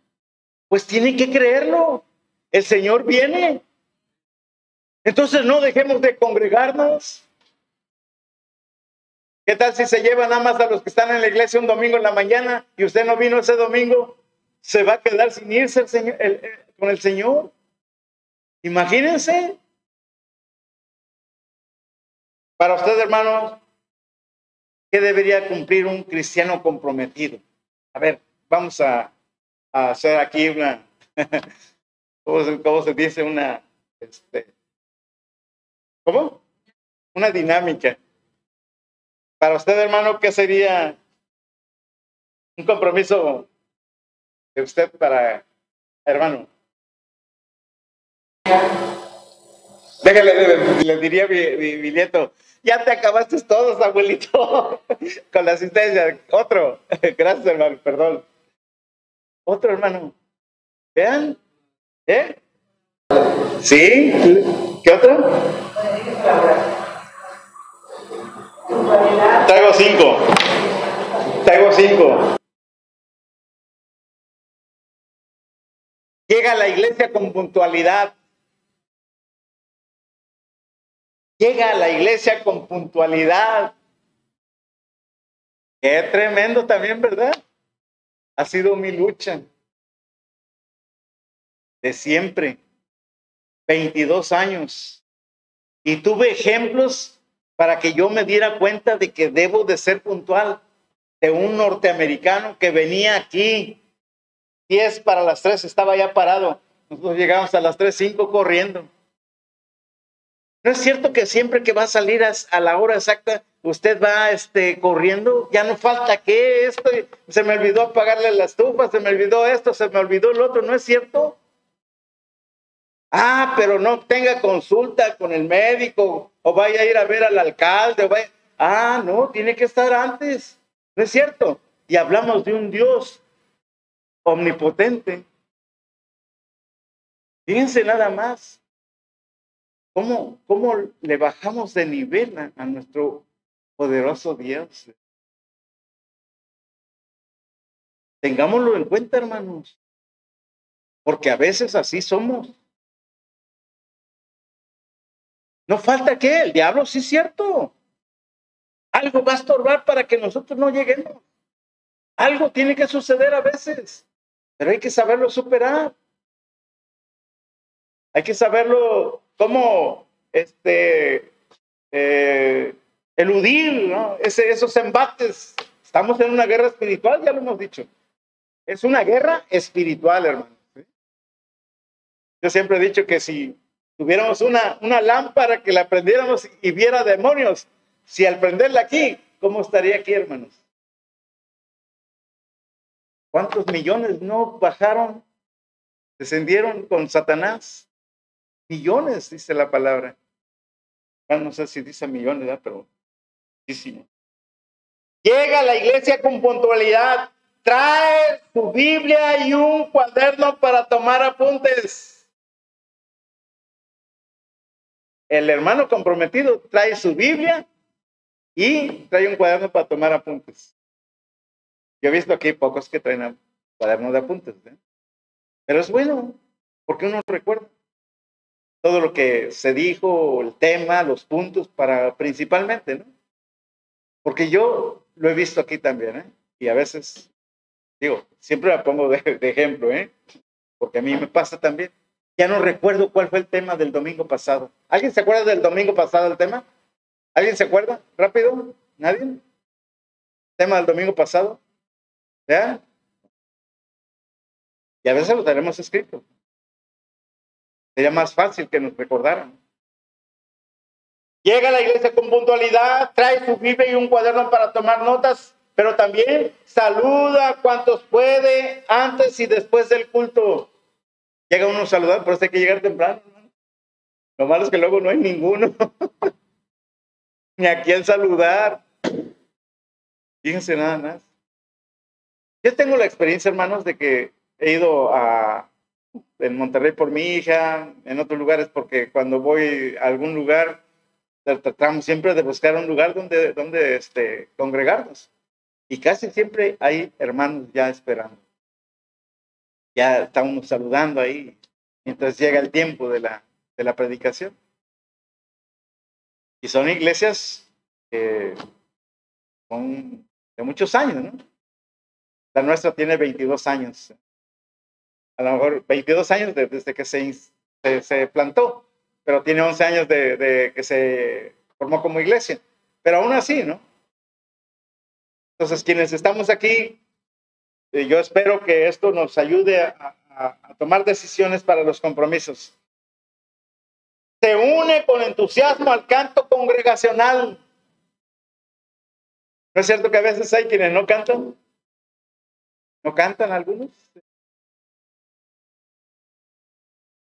Pues tienen que creerlo. El Señor viene. Entonces no dejemos de congregarnos. ¿Qué tal si se llevan nada más a los que están en la iglesia un domingo en la mañana y usted no vino ese domingo? Se va a quedar sin irse el señor, con el Señor. Imagínense. Para usted, hermanos, ¿qué debería cumplir un cristiano comprometido? A ver, vamos a, hacer aquí una, ¿cómo se, dice? Una, este, ¿cómo? Una dinámica. Para usted, hermano, ¿qué sería un compromiso de usted para hermano? Déjale, le, diría mi, mi, nieto, ya te acabaste todos, abuelito, con la asistencia. Otro, gracias, hermano, perdón. Otro, hermano. Vean, ¿eh? ¿Sí? ¿Qué otro? Traigo cinco. Traigo cinco. Llega a la iglesia con puntualidad. Llega a la iglesia con puntualidad. Qué tremendo también, ¿verdad? Ha sido mi lucha. De siempre. 22 años. Y tuve ejemplos para que yo me diera cuenta de que debo de ser puntual. De un norteamericano que venía aquí, 10 para las 3, estaba ya parado. Nosotros llegamos a las 3, 5 corriendo. ¿No es cierto que siempre que va a salir a, la hora exacta, usted va este, corriendo? Ya no falta que esto, se me olvidó apagarle la estufa, se me olvidó esto, se me olvidó el otro, ¿no es cierto? Ah, pero no tenga consulta con el médico o vaya a ir a ver al alcalde. Ah, no, tiene que estar antes. ¿No es cierto? Y hablamos de un Dios omnipotente. Fíjense nada más. ¿Cómo, cómo le bajamos de nivel a, nuestro poderoso Dios? Tengámoslo en cuenta, hermanos. Porque a veces así somos. No falta que el diablo, sí es cierto. Algo va a estorbar para que nosotros no lleguemos. Algo tiene que suceder a veces, pero hay que saberlo superar. Hay que saberlo cómo este, eh, eludir. Ese, esos embates. Estamos en una guerra espiritual, ya lo hemos dicho. Es una guerra espiritual, hermano. Yo siempre he dicho que si tuviéramos una, una lámpara que la prendiéramos y viera demonios, si al prenderla aquí, ¿cómo estaría aquí, hermanos? ¿Cuántos millones no bajaron, descendieron con Satanás? Millones, dice la palabra. no sé si dice millones, ¿verdad? pero muchísimo. Llega a la iglesia con puntualidad, trae su Biblia y un cuaderno para tomar apuntes. El hermano comprometido trae su Biblia y trae un cuaderno para tomar apuntes. Yo he visto aquí pocos que traen cuadernos de apuntes, ¿eh? pero es bueno, porque uno recuerda todo lo que se dijo, el tema, los puntos, para principalmente, ¿no? Porque yo lo he visto aquí también, ¿eh? Y a veces, digo, siempre la pongo de, de ejemplo, ¿eh? Porque a mí me pasa también. Ya no recuerdo cuál fue el tema del domingo pasado. ¿Alguien se acuerda del domingo pasado el tema? ¿Alguien se acuerda? ¿Rápido? ¿Nadie? ¿Tema del domingo pasado? ¿Ya? Y a veces lo tenemos escrito. Sería más fácil que nos recordaran. Llega a la iglesia con puntualidad, trae su Biblia y un cuaderno para tomar notas, pero también saluda a cuantos puede antes y después del culto. Llega uno a saludar, pero hay que llegar temprano. Lo malo es que luego no hay ninguno. Ni a quién saludar. Fíjense nada más. Yo tengo la experiencia, hermanos, de que he ido a en Monterrey por mi hija, en otros lugares porque cuando voy a algún lugar tratamos siempre de buscar un lugar donde, donde este, congregarnos. Y casi siempre hay hermanos ya esperando. Ya estamos saludando ahí, mientras llega el tiempo de la, de la predicación. Y son iglesias que son de muchos años, ¿no? La nuestra tiene 22 años. A lo mejor 22 años desde que se, se, plantó, pero tiene 11 años de, que se formó como iglesia. Pero aún así, ¿no? Entonces, quienes estamos aquí, eh, yo espero que esto nos ayude a, a tomar decisiones para los compromisos. Se une con entusiasmo al canto congregacional. ¿No es cierto que a veces hay quienes no cantan? ¿No cantan algunos?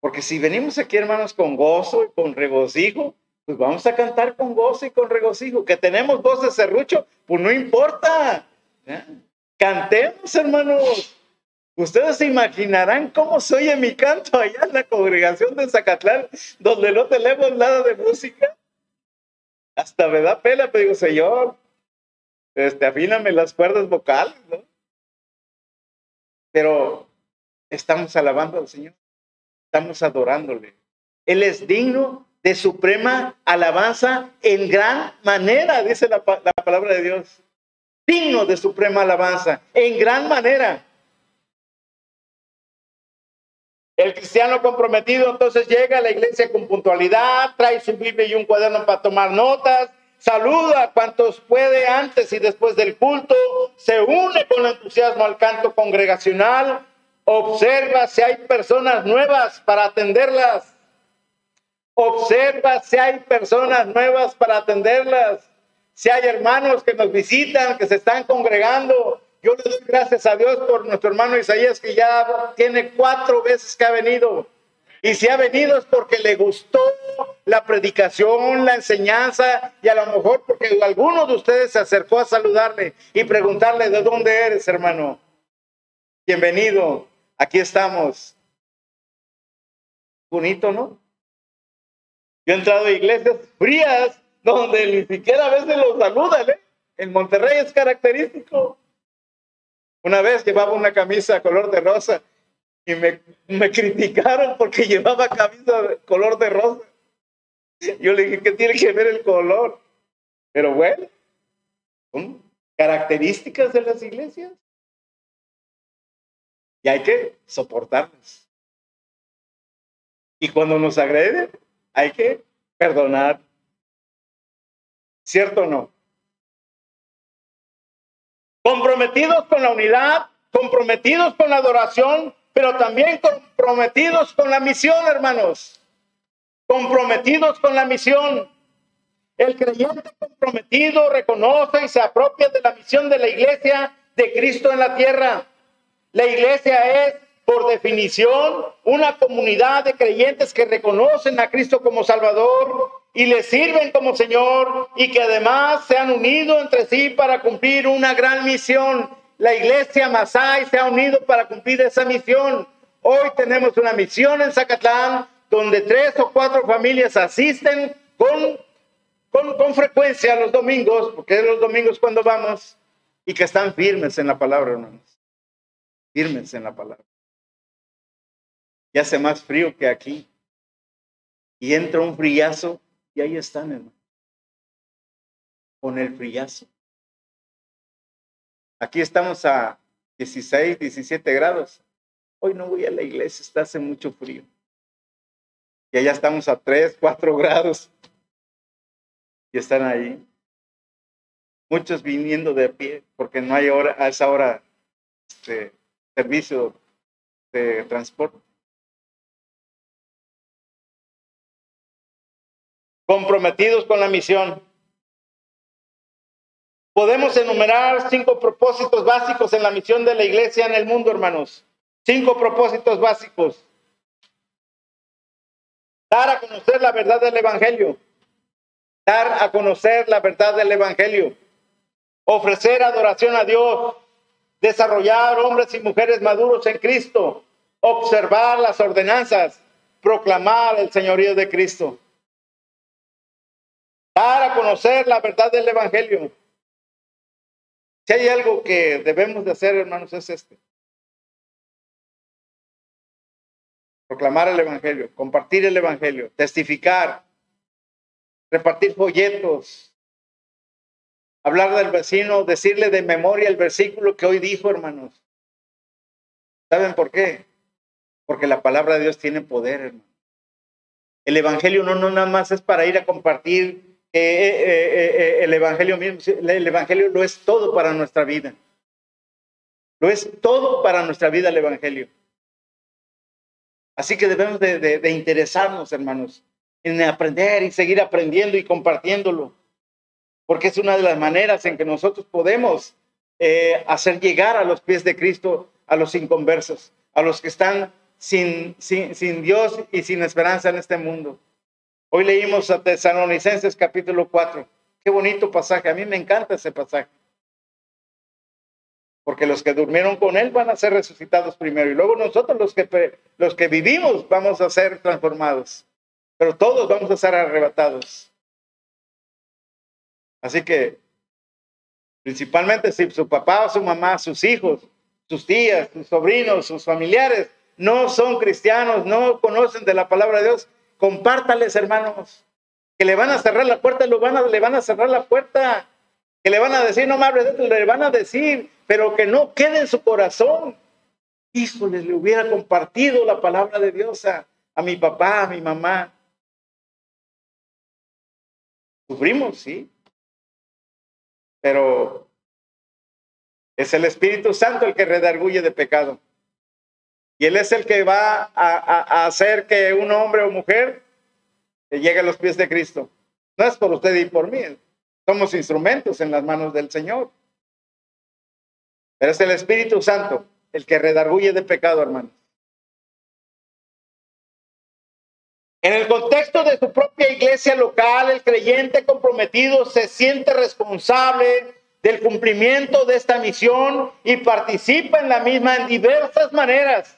Porque si venimos aquí, hermanos, con gozo y con regocijo, pues vamos a cantar con gozo y con regocijo. Que tenemos voz de serrucho, pues no importa. Cantemos, hermanos. Ustedes se imaginarán cómo se oye mi canto allá en la congregación de Zacatlán, donde no tenemos nada de música. Hasta me da pena, pero digo, Señor, este, afíname las cuerdas vocales. Pero estamos alabando al Señor, estamos adorándole. Él es digno de suprema alabanza en gran manera, dice la, la palabra de Dios. Digno de suprema alabanza, en gran manera. El cristiano comprometido entonces llega a la iglesia con puntualidad, trae su Biblia y un cuaderno para tomar notas, saluda a cuantos puede antes y después del culto, se une con entusiasmo al canto congregacional, observa si hay personas nuevas para atenderlas, observa si hay personas nuevas para atenderlas, si hay hermanos que nos visitan, que se están congregando, yo le doy gracias a Dios por nuestro hermano Isaías que ya tiene cuatro veces que ha venido. Y si ha venido es porque le gustó la predicación, la enseñanza y a lo mejor porque alguno de ustedes se acercó a saludarle y preguntarle de dónde eres, hermano. Bienvenido, aquí estamos. Bonito, ¿no? Yo he entrado a iglesias frías donde ni siquiera a veces los saludan, ¿eh? En Monterrey es característico. Una vez llevaba una camisa color de rosa y me, me criticaron porque llevaba camisa color de rosa. Yo le dije, ¿qué tiene que ver el color? Pero bueno, son características de las iglesias. Y hay que soportarlas. Y cuando nos agreden, hay que perdonar. ¿Cierto o no? comprometidos con la unidad, comprometidos con la adoración, pero también comprometidos con la misión, hermanos. Comprometidos con la misión. El creyente comprometido reconoce y se apropia de la misión de la iglesia de Cristo en la tierra. La iglesia es, por definición, una comunidad de creyentes que reconocen a Cristo como Salvador y le sirven como Señor y que además se han unido entre sí para cumplir una gran misión. La iglesia Masai se ha unido para cumplir esa misión. Hoy tenemos una misión en Zacatlán donde tres o cuatro familias asisten con, con, frecuencia los domingos, porque es los domingos cuando vamos, y que están firmes en la palabra. Firmes en la palabra. Ya hace más frío que aquí. Y entra un friazo y ahí están, hermano. Con el frillazo. Aquí estamos a 16, 17 grados. Hoy no voy a la iglesia, está hace mucho frío. Y allá estamos a 3, 4 grados. Y están ahí. Muchos viniendo de pie, porque no hay hora, a esa hora este, servicio de transporte. comprometidos con la misión. Podemos enumerar cinco propósitos básicos en la misión de la iglesia en el mundo, hermanos. Cinco propósitos básicos. Dar a conocer la verdad del Evangelio. Dar a conocer la verdad del Evangelio. Ofrecer adoración a Dios. Desarrollar hombres y mujeres maduros en Cristo. Observar las ordenanzas. Proclamar el señorío de Cristo dar a conocer la verdad del Evangelio. Si hay algo que debemos de hacer, hermanos, es este. proclamar el Evangelio, compartir el Evangelio, testificar, repartir folletos, hablar del vecino, decirle de memoria el versículo que hoy dijo, hermanos. ¿Saben por qué? Porque la palabra de Dios tiene poder, hermano. El Evangelio no, no nada más es para ir a compartir eh, eh, eh, el Evangelio mismo. El Evangelio lo es todo para nuestra vida. Lo es todo para nuestra vida el Evangelio. Así que debemos de, interesarnos, hermanos, en aprender y seguir aprendiendo y compartiéndolo, porque es una de las maneras en que nosotros podemos eh, hacer llegar a los pies de Cristo a los inconversos, a los que están sin, sin, sin Dios y sin esperanza en este mundo. Hoy leímos a Tesalonicenses capítulo 4. Qué bonito pasaje, a mí me encanta ese pasaje porque los que durmieron con él van a ser resucitados primero y luego nosotros los que, los que vivimos vamos a ser transformados, pero todos vamos a ser arrebatados. Así que, principalmente si su papá o su mamá, sus hijos, sus tías, sus sobrinos, sus familiares no son cristianos, no conocen de la palabra de Dios, compártales, hermanos, que le van a cerrar la puerta, lo van a, le van a cerrar la puerta, que le van a decir, no me hables le van a decir, pero que no quede en su corazón. Híjoles, le hubiera compartido la palabra de Dios a, a mi papá, a mi mamá. Sufrimos, sí. Pero es el Espíritu Santo el que redarguye de pecado. Y Él es el que va a, a, hacer que un hombre o mujer llegue a los pies de Cristo. No es por usted y por mí. Somos instrumentos en las manos del Señor. Pero es el Espíritu Santo el que redarguye de pecado, hermanos. En el contexto de su propia iglesia local, el creyente comprometido se siente responsable del cumplimiento de esta misión y participa en la misma en diversas maneras,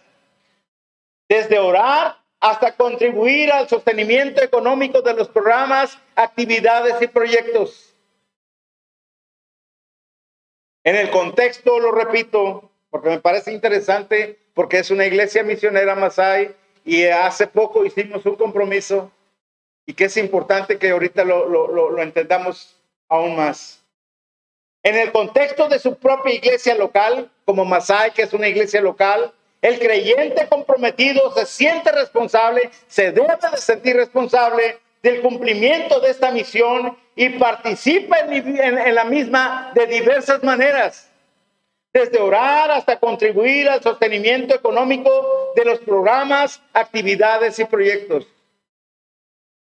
desde orar hasta contribuir al sostenimiento económico de los programas, actividades y proyectos. En el contexto, lo repito, porque me parece interesante, porque es una iglesia misionera Masai y hace poco hicimos un compromiso y que es importante que ahorita lo, entendamos aún más. En el contexto de su propia iglesia local, como Masai, que es una iglesia local, el creyente comprometido se siente responsable, se debe de sentir responsable del cumplimiento de esta misión y participa en, la misma de diversas maneras, desde orar hasta contribuir al sostenimiento económico de los programas, actividades y proyectos.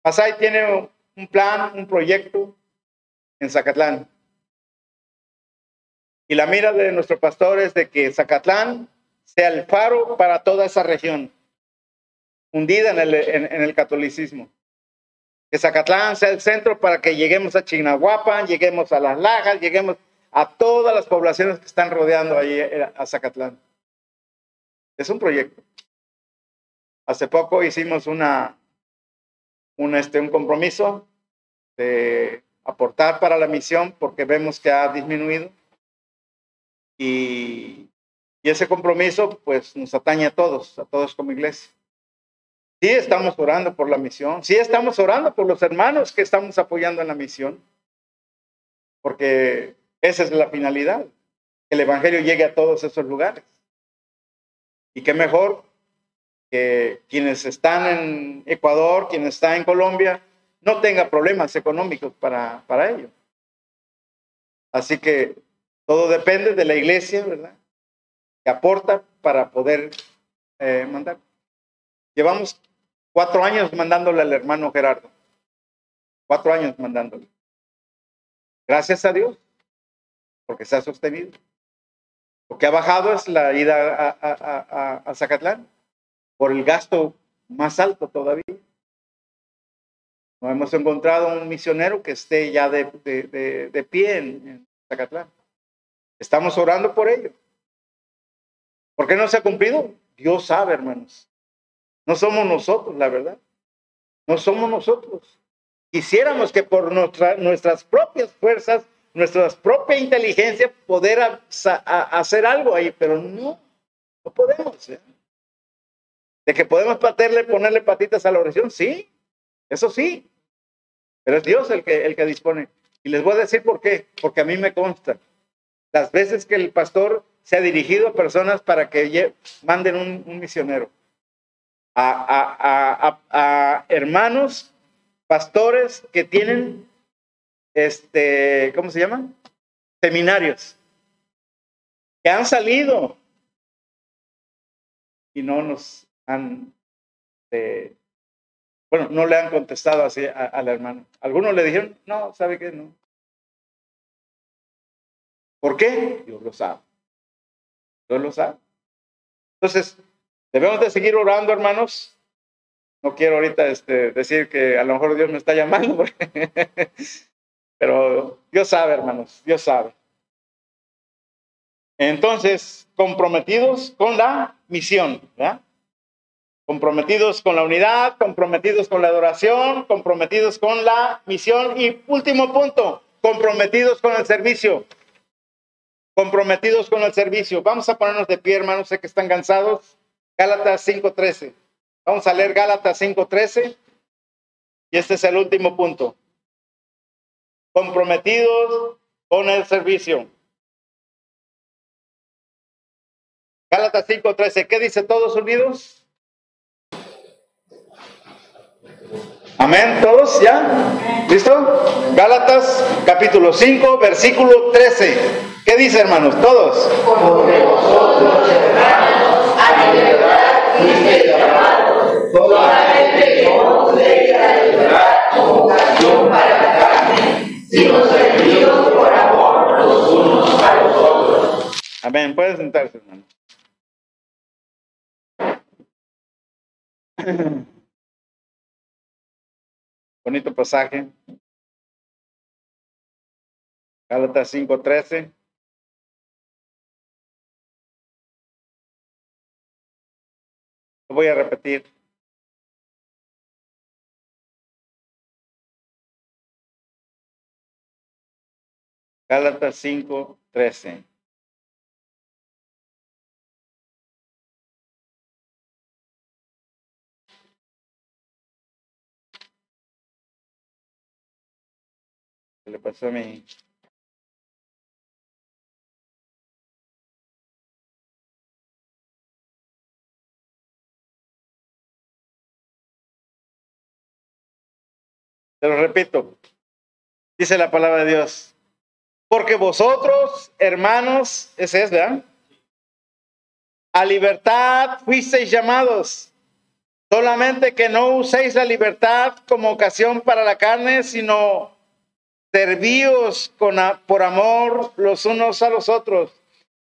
Pasay tiene un plan, un proyecto en Zacatlán. Y la mira de nuestro pastor es de que Zacatlán sea el faro para toda esa región, hundida en el, en el catolicismo que Zacatlán sea el centro para que lleguemos a Chignahuapan, lleguemos a Las Lajas, lleguemos a todas las poblaciones que están rodeando ahí eh, a Zacatlán. Es un proyecto. Hace poco hicimos una, un, este, compromiso de aportar para la misión porque vemos que ha disminuido. Y, y ese compromiso pues nos atañe a todos, a todos como iglesia. Sí estamos orando por la misión, sí estamos orando por los hermanos que estamos apoyando en la misión, porque esa es la finalidad, que el Evangelio llegue a todos esos lugares. Y qué mejor que quienes están en Ecuador, quienes están en Colombia, no tengan problemas económicos para, para ello. Así que todo depende de la iglesia, ¿verdad? Que aporta para poder eh, mandar. Llevamos Cuatro años mandándole al hermano Gerardo. Cuatro años mandándole. Gracias a Dios, porque se ha sostenido. Lo que ha bajado es la ida a, Zacatlán, por el gasto más alto todavía. No hemos encontrado un misionero que esté ya de, pie en, Zacatlán. Estamos orando por ello. ¿Por qué no se ha cumplido? Dios sabe, hermanos. No somos nosotros, la verdad. No somos nosotros. Quisiéramos que por nuestras propias fuerzas, nuestra propia inteligencia, poder hacer algo ahí, pero no, no podemos. ¿eh? ¿De que podemos paterle, ponerle patitas a la oración? Sí, eso sí. Pero es Dios el que, el que dispone. Y les voy a decir por qué. Porque a mí me consta. Las veces que el pastor se ha dirigido a personas para que manden un, misionero. A, a, hermanos, pastores que tienen, este, ¿cómo se llama? Seminarios. Que han salido y no nos han, eh, bueno, no le han contestado así al hermano. Algunos le dijeron, no, ¿sabe qué? No. ¿Por qué? Dios lo sabe. Dios lo sabe. Entonces, debemos de seguir orando, hermanos. No quiero ahorita este, decir que a lo mejor Dios me está llamando, pero Dios sabe, hermanos, Dios sabe. Entonces, comprometidos con la misión, ¿verdad? Comprometidos con la unidad, comprometidos con la adoración, comprometidos con la misión y último punto, comprometidos con el servicio. Comprometidos con el servicio. Vamos a ponernos de pie, hermanos, sé que están cansados. Gálatas 5:13. Vamos a leer Gálatas 5:13 y este es el último punto. Comprometidos con el servicio. Gálatas 5:13. ¿Qué dice todos unidos? Amén, todos ya. ¿Listo? Gálatas capítulo 5, versículo 13. ¿Qué dice, hermanos? Todos. Porque vosotros, hermanos, libertad sino servidos por amor. Amén, pueden sentarse, hermanos. Bonito pasaje. Gálatas 5:13. Lo voy a repetir. Gálatas 5:13. ¿Qué le pasó a mí? Te lo repito. Dice la palabra de Dios. Porque vosotros, hermanos, ese es, ¿verdad? A libertad fuisteis llamados. Solamente que no uséis la libertad como ocasión para la carne, sino servíos con, por amor los unos a los otros.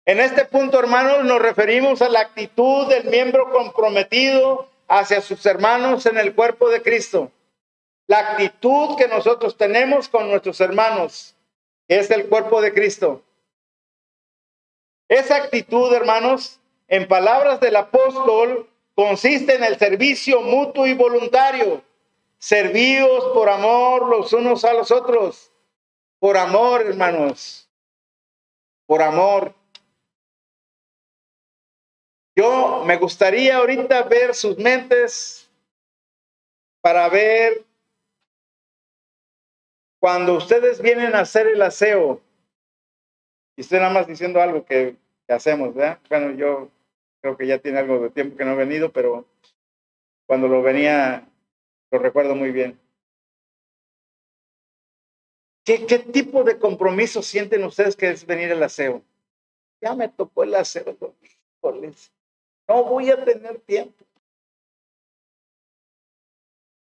En este punto, hermanos, nos referimos a la actitud del miembro comprometido hacia sus hermanos en el cuerpo de Cristo. La actitud que nosotros tenemos con nuestros hermanos es el cuerpo de Cristo. Esa actitud, hermanos, en palabras del apóstol, consiste en el servicio mutuo y voluntario. Servíos por amor los unos a los otros. Por amor, hermanos. Por amor. Yo me gustaría ahorita ver sus mentes para ver cuando ustedes vienen a hacer el aseo. Y estoy nada más diciendo algo que, hacemos, ¿verdad? Bueno, yo creo que ya tiene algo de tiempo que no he venido, pero cuando lo venía lo recuerdo muy bien. ¿Qué, tipo de compromiso sienten ustedes que es venir al aseo? Ya me tocó el aseo, no voy a tener tiempo.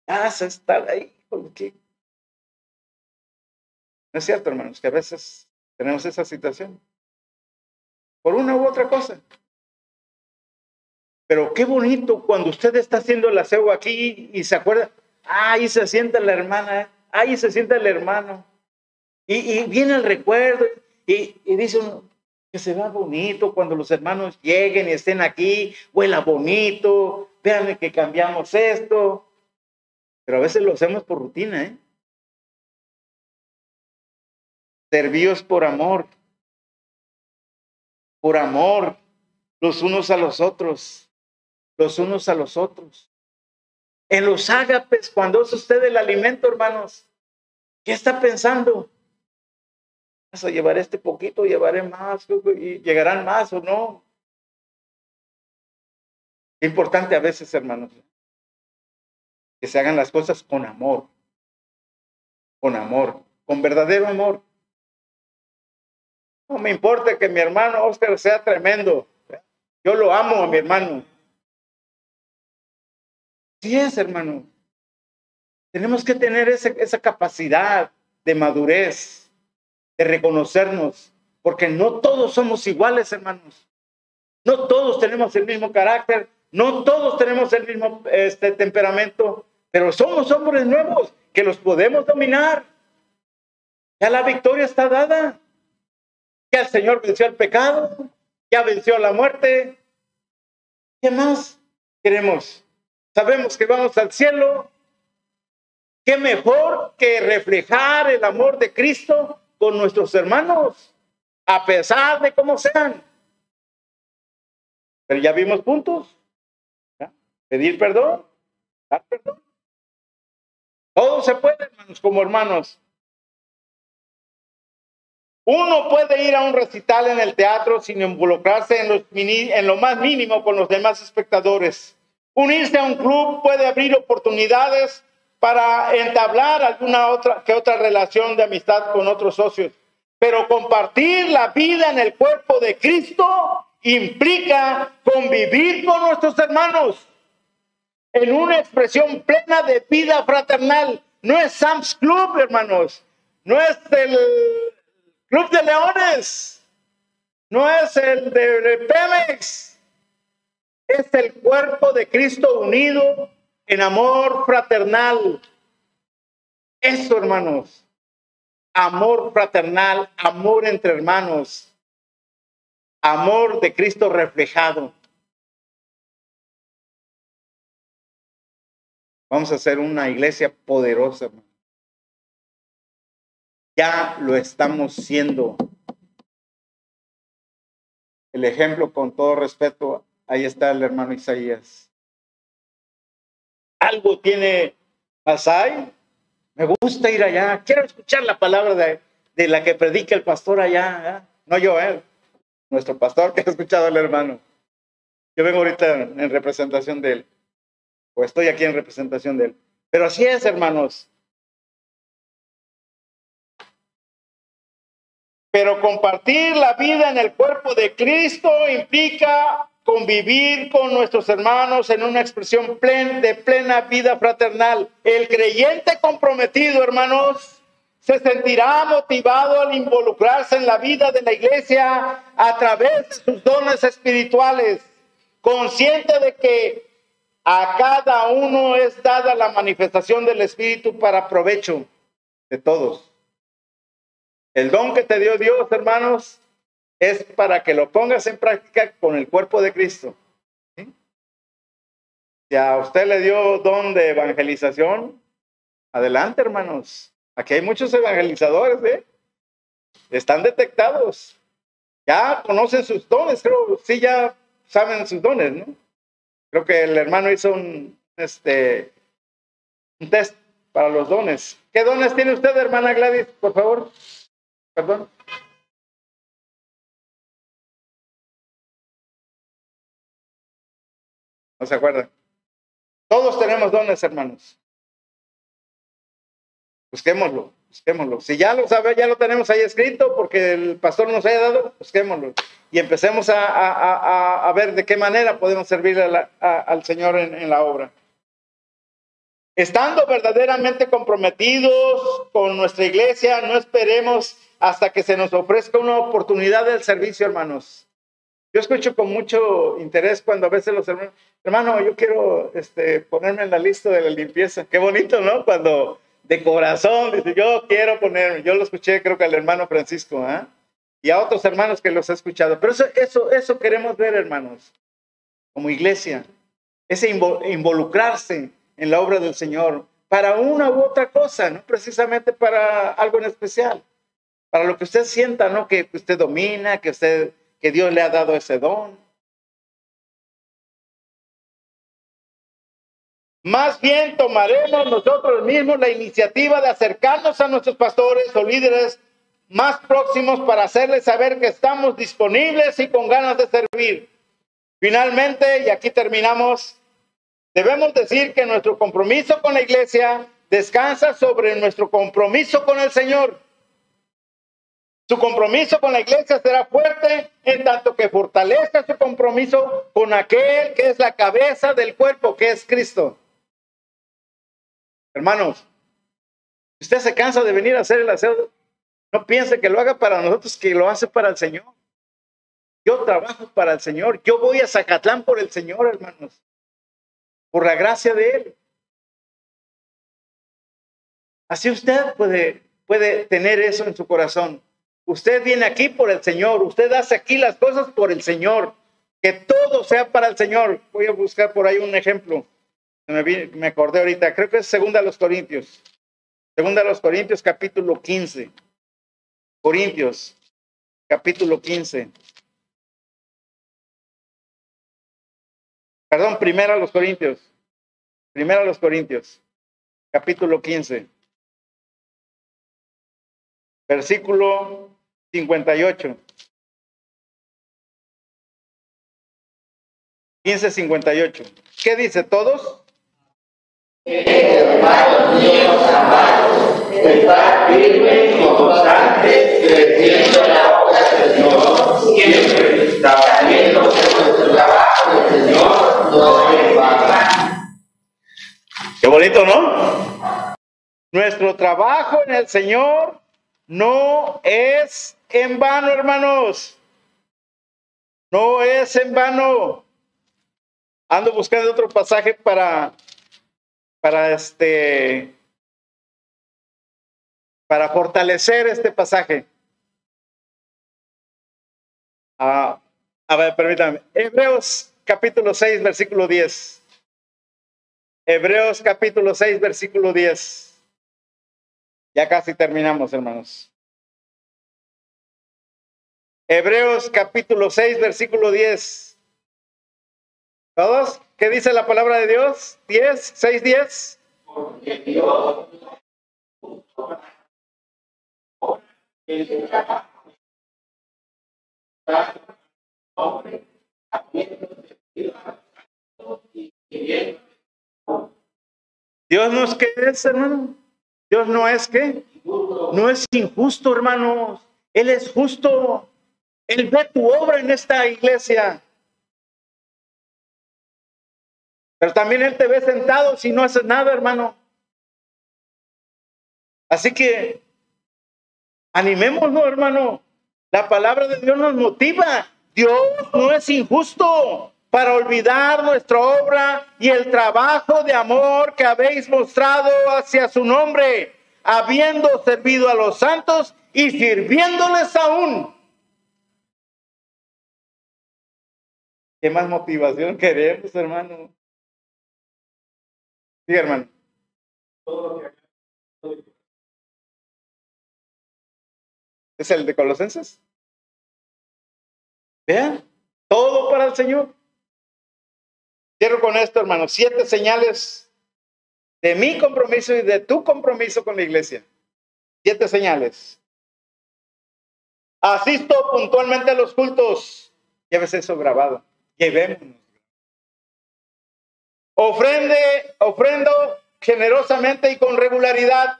Vas a estar ahí, qué? No es cierto, hermanos, que a veces tenemos esa situación. Por una u otra cosa. Pero qué bonito cuando usted está haciendo el aseo aquí y se acuerda, ahí se sienta la hermana, ahí se sienta el hermano. Y, viene el recuerdo y, dice uno que se va bonito cuando los hermanos lleguen y estén aquí, huela bonito, véanme que cambiamos esto. Pero a veces lo hacemos por rutina, ¿eh? Servíos por amor, por amor los unos a los otros. los unos a los otros. En los ágapes, cuando es usted el alimento, hermanos, ¿qué está pensando? ¿Vas a llevar este poquito, llevaré más, y llegarán más o no? importante a veces, hermanos, que se hagan las cosas con amor, con amor, con verdadero amor. No me importa que mi hermano Oscar sea tremendo. Yo lo amo a mi hermano. Sí es, hermano. Tenemos que tener esa capacidad de madurez, de reconocernos, porque no todos somos iguales, hermanos. No todos tenemos el mismo carácter, no todos tenemos el mismo este, temperamento, pero somos hombres nuevos que los podemos dominar. Ya la victoria está dada. Ya el Señor venció el pecado, ya venció la muerte. ¿Qué más queremos? Sabemos que vamos al cielo. ¿Qué mejor que reflejar el amor de Cristo con nuestros hermanos, a pesar de cómo sean? Pero ya vimos puntos. Pedir perdón, dar perdón. Todo se puede, hermanos, como hermanos. Uno puede ir a un recital en el teatro sin involucrarse en, lo más mínimo con los demás espectadores. Unirse a un club puede abrir oportunidades para entablar alguna otra que otra relación de amistad con otros socios. Pero compartir la vida en el cuerpo de Cristo implica convivir con nuestros hermanos en una expresión plena de vida fraternal. No es Sam's Club, hermanos. No es el Club de Leones. No es el de Pemex. Es el cuerpo de Cristo unido en amor fraternal. Eso, hermanos. Amor fraternal, amor entre hermanos. Amor de Cristo reflejado. Vamos a hacer una iglesia poderosa. Ya lo estamos siendo. El ejemplo, con todo respeto, ahí está el hermano Isaías. Algo tiene Pasay. Me gusta ir allá. Quiero escuchar la palabra de, la que predica el pastor allá. ¿eh? No yo, él. Nuestro pastor que ha escuchado al hermano. Yo vengo ahorita en representación de él o estoy aquí en representación de Él. Pero así es, hermanos. Pero compartir la vida en el cuerpo de Cristo implica convivir con nuestros hermanos en una expresión de plena vida fraternal. El creyente comprometido, hermanos, se sentirá motivado al involucrarse en la vida de la iglesia a través de sus dones espirituales, consciente de que a cada uno es dada la manifestación del Espíritu para provecho de todos. El don que te dio Dios, hermanos, es para que lo pongas en práctica con el cuerpo de Cristo. Si a usted le dio don de evangelización, adelante, hermanos. Aquí hay muchos evangelizadores, ¿eh? Están detectados. Ya conocen sus dones, creo. Sí, ya saben sus dones, ¿no? Creo que el hermano hizo un, este, un test para los dones. ¿Qué dones tiene usted, hermana Gladys, por favor? Perdón. ¿No se acuerda? Todos tenemos dones, hermanos. Busquémoslo, busquémoslo. Si ya lo sabe, ya lo tenemos ahí escrito porque el pastor nos haya dado, busquémoslo y empecemos a, ver de qué manera podemos servir al Señor en, la obra. Estando verdaderamente comprometidos con nuestra iglesia, no esperemos hasta que se nos ofrezca una oportunidad del servicio, hermanos. Yo escucho con mucho interés cuando a veces los hermanos, hermano, yo quiero este, ponerme en la lista de la limpieza. Qué bonito, ¿no? Cuando de corazón dice, yo quiero ponerme. Yo lo escuché, creo que al hermano Francisco, ¿ah? y a otros hermanos que los he escuchado. Pero eso, eso, eso queremos ver, hermanos, como iglesia, ese involucrarse en la obra del Señor para una u otra cosa, no precisamente para algo en especial, para lo que usted sienta, ¿no? Que usted domina, que usted, que Dios le ha dado ese don. Más bien tomaremos nosotros mismos la iniciativa de acercarnos a nuestros pastores o líderes más próximos para hacerles saber que estamos disponibles y con ganas de servir. Finalmente, y aquí terminamos, debemos decir que nuestro compromiso con la iglesia descansa sobre nuestro compromiso con el Señor. Su compromiso con la iglesia será fuerte en tanto que fortalezca su compromiso con aquel que es la cabeza del cuerpo, que es Cristo. Hermanos, usted se cansa de venir a hacer el aseo, no piense que lo haga para nosotros, que lo hace para el Señor. Yo trabajo para el Señor. Yo voy a Zacatlán por el Señor, hermanos. Por la gracia de Él. Así usted puede, puede tener eso en su corazón. Usted viene aquí por el Señor. Usted hace aquí las cosas por el Señor. Que todo sea para el Señor. Voy a buscar por ahí un ejemplo. Me, me acordé ahorita. Creo que es Segunda a los Corintios. Segunda a los Corintios, capítulo 15. Corintios, capítulo 15. Perdón, primero a los Corintios. Primero a los Corintios, capítulo 15. Versículo 58. 1558. ¿Qué dice todos? Hermanos míos amados, estar firmes y constantes, creciendo en la obra del Señor, siempre, sabiendo que Señor. Qué bonito, ¿no? Nuestro trabajo en el Señor no es en vano, hermanos. No es en vano. Ando buscando otro pasaje para para este para fortalecer este pasaje. Ah, a ver, permítame. Hebreos capítulo 6, versículo 10. Hebreos capítulo 6, versículo 10. Ya casi terminamos, hermanos. Hebreos capítulo 6, versículo 10. ¿Todos? ¿Qué dice la palabra de Dios? ¿10? ¿6, 10? Porque Dios Dios no es que es, hermano. Dios no es que. No es injusto, hermanos. Él es justo. Él ve tu obra en esta iglesia. Pero también Él te ve sentado si no haces nada, hermano. Así que animémonos, hermano. La palabra de Dios nos motiva. Dios no es injusto para olvidar nuestra obra y el trabajo de amor que habéis mostrado hacia su nombre, habiendo servido a los santos y sirviéndoles aún. ¿Qué más motivación queremos, hermano? Sí, hermano. ¿Es el de Colosenses? Vean, todo para el Señor. Cierro con esto, hermano. Siete señales de mi compromiso y de tu compromiso con la iglesia. Siete señales. Asisto puntualmente a los cultos. Llévese eso grabado. Llevémonos. Ofrende, ofrendo generosamente y con regularidad.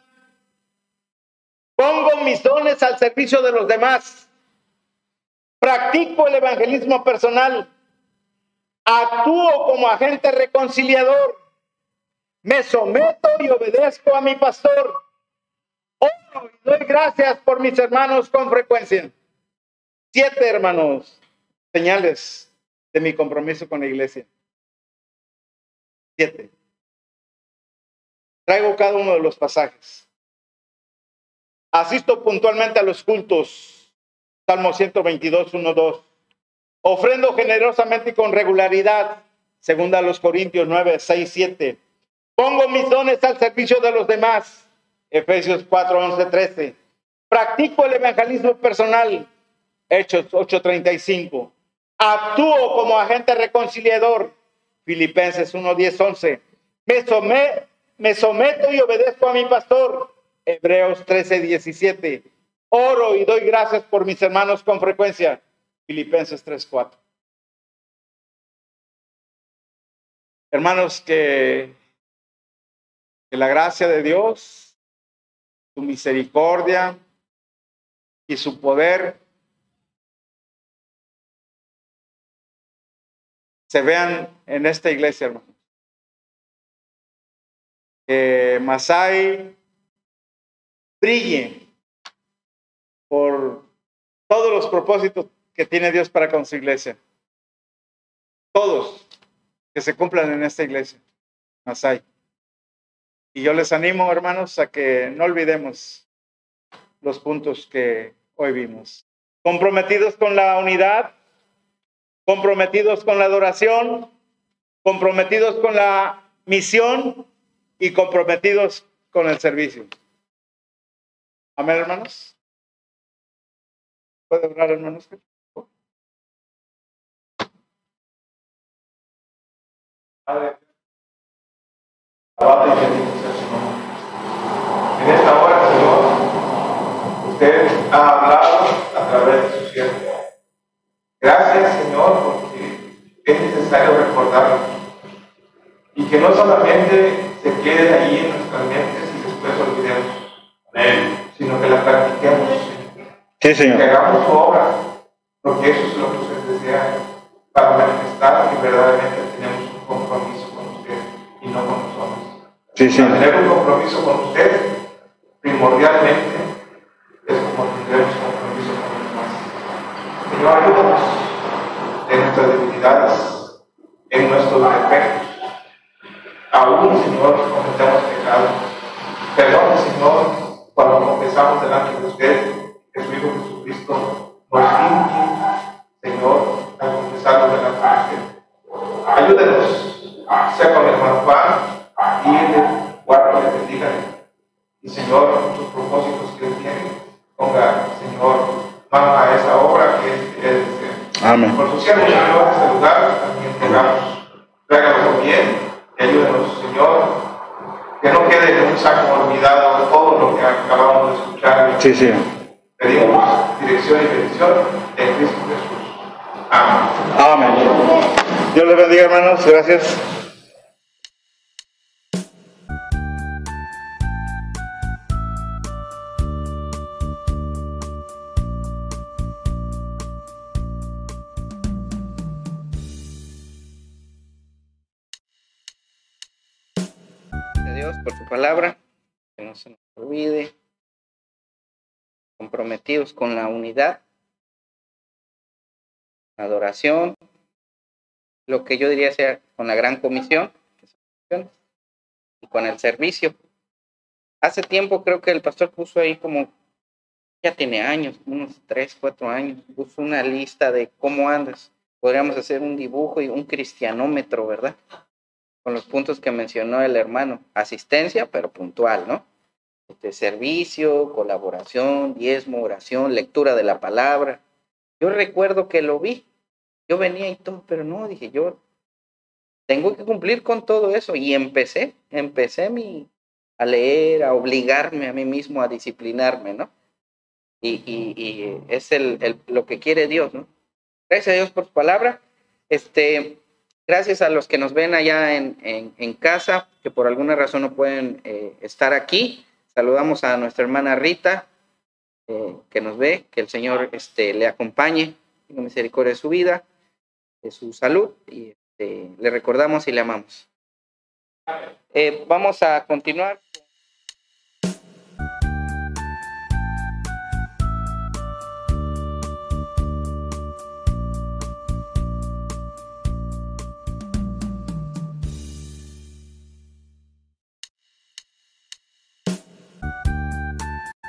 Pongo mis dones al servicio de los demás. Practico el evangelismo personal. Actúo como agente reconciliador. Me someto y obedezco a mi pastor. Oro doy gracias por mis hermanos con frecuencia. Siete hermanos, señales de mi compromiso con la iglesia. Siete. Traigo cada uno de los pasajes. Asisto puntualmente a los cultos. Salmo 122, 1, 2. Ofrendo generosamente y con regularidad. Segunda a los Corintios 9, 6, 7. Pongo mis dones al servicio de los demás. Efesios 4, 11, 13. Practico el evangelismo personal. Hechos 8, 35. Actúo como agente reconciliador. Filipenses 1, 10, 11. Me, some- me someto y obedezco a mi pastor. Hebreos 13, 17. Oro y doy gracias por mis hermanos con frecuencia. Filipenses 3, 4. Hermanos, que, que la gracia de Dios, su misericordia y su poder se vean en esta iglesia, hermanos. Que Masai brille por todos los propósitos que tiene Dios para con su iglesia. Todos que se cumplan en esta iglesia, Masai. Y yo les animo, hermanos, a que no olvidemos los puntos que hoy vimos. Comprometidos con la unidad, comprometidos con la adoración, comprometidos con la misión y comprometidos con el servicio. Amén, hermanos. ¿Puede orar, hermanos? Padre, alabado y bendito sea su nombre. En esta hora, Señor, usted ha hablado a través de su siervo. Gracias, Señor, porque es necesario recordarlo. Y que no solamente se quede ahí en nuestras mentes y después olvidemos, Amén. sino que la practiquemos, Señor. Sí, que hagamos su obra, porque eso es lo que usted desea para manifestar que verdaderamente Sí, sí. Tener un compromiso con usted, primordialmente es como tendremos compromiso con los demás. Señor, ayúdanos en nuestras debilidades, en nuestros defectos. Aún, Señor, cometemos pecados. Perdón, Señor, cuando confesamos delante de usted que su Hijo Jesucristo nos limpie, Señor, al confesarlo delante de usted. Ayúdenos, sea con el hermano Juan, bendiga. Y Señor, sus propósitos que Él tiene, ponga, Señor, mano a esa obra que Él desea. Amén. Por su siervo, Señor, en este lugar, también entregamos. Tráiganos bien y ayúdenos, Señor, que no quede en un saco olvidado todo lo que acabamos de escuchar. Sí, sí. Pedimos dirección y bendición en Cristo Jesús. Amén. Amén. Dios les bendiga, hermanos. Gracias. Con la unidad, adoración, lo que yo diría sea con la gran comisión, y con el servicio. Hace tiempo creo que el pastor puso ahí como, ya tiene años, unos tres, cuatro años, puso una lista de cómo andas. Podríamos hacer un dibujo y un cristianómetro, ¿verdad? con los puntos que mencionó el hermano. Asistencia, pero puntual, ¿no? Este, servicio, colaboración, diezmo, oración, lectura de la palabra. Yo recuerdo que lo vi. Yo venía y todo, pero no, dije, yo tengo que cumplir con todo eso. Y empecé, empecé mi, a leer, a obligarme a mí mismo a disciplinarme, ¿no? Y, y, y es el, el, lo que quiere Dios, ¿no? Gracias a Dios por su palabra. Este, Gracias a los que nos ven allá en, en, casa, que por alguna razón no pueden eh, estar aquí. Saludamos a nuestra hermana Rita, eh, que nos ve, que el Señor este, le acompañe, tenga misericordia de su vida, de su salud, y este, le recordamos y le amamos. Eh, vamos a continuar. con-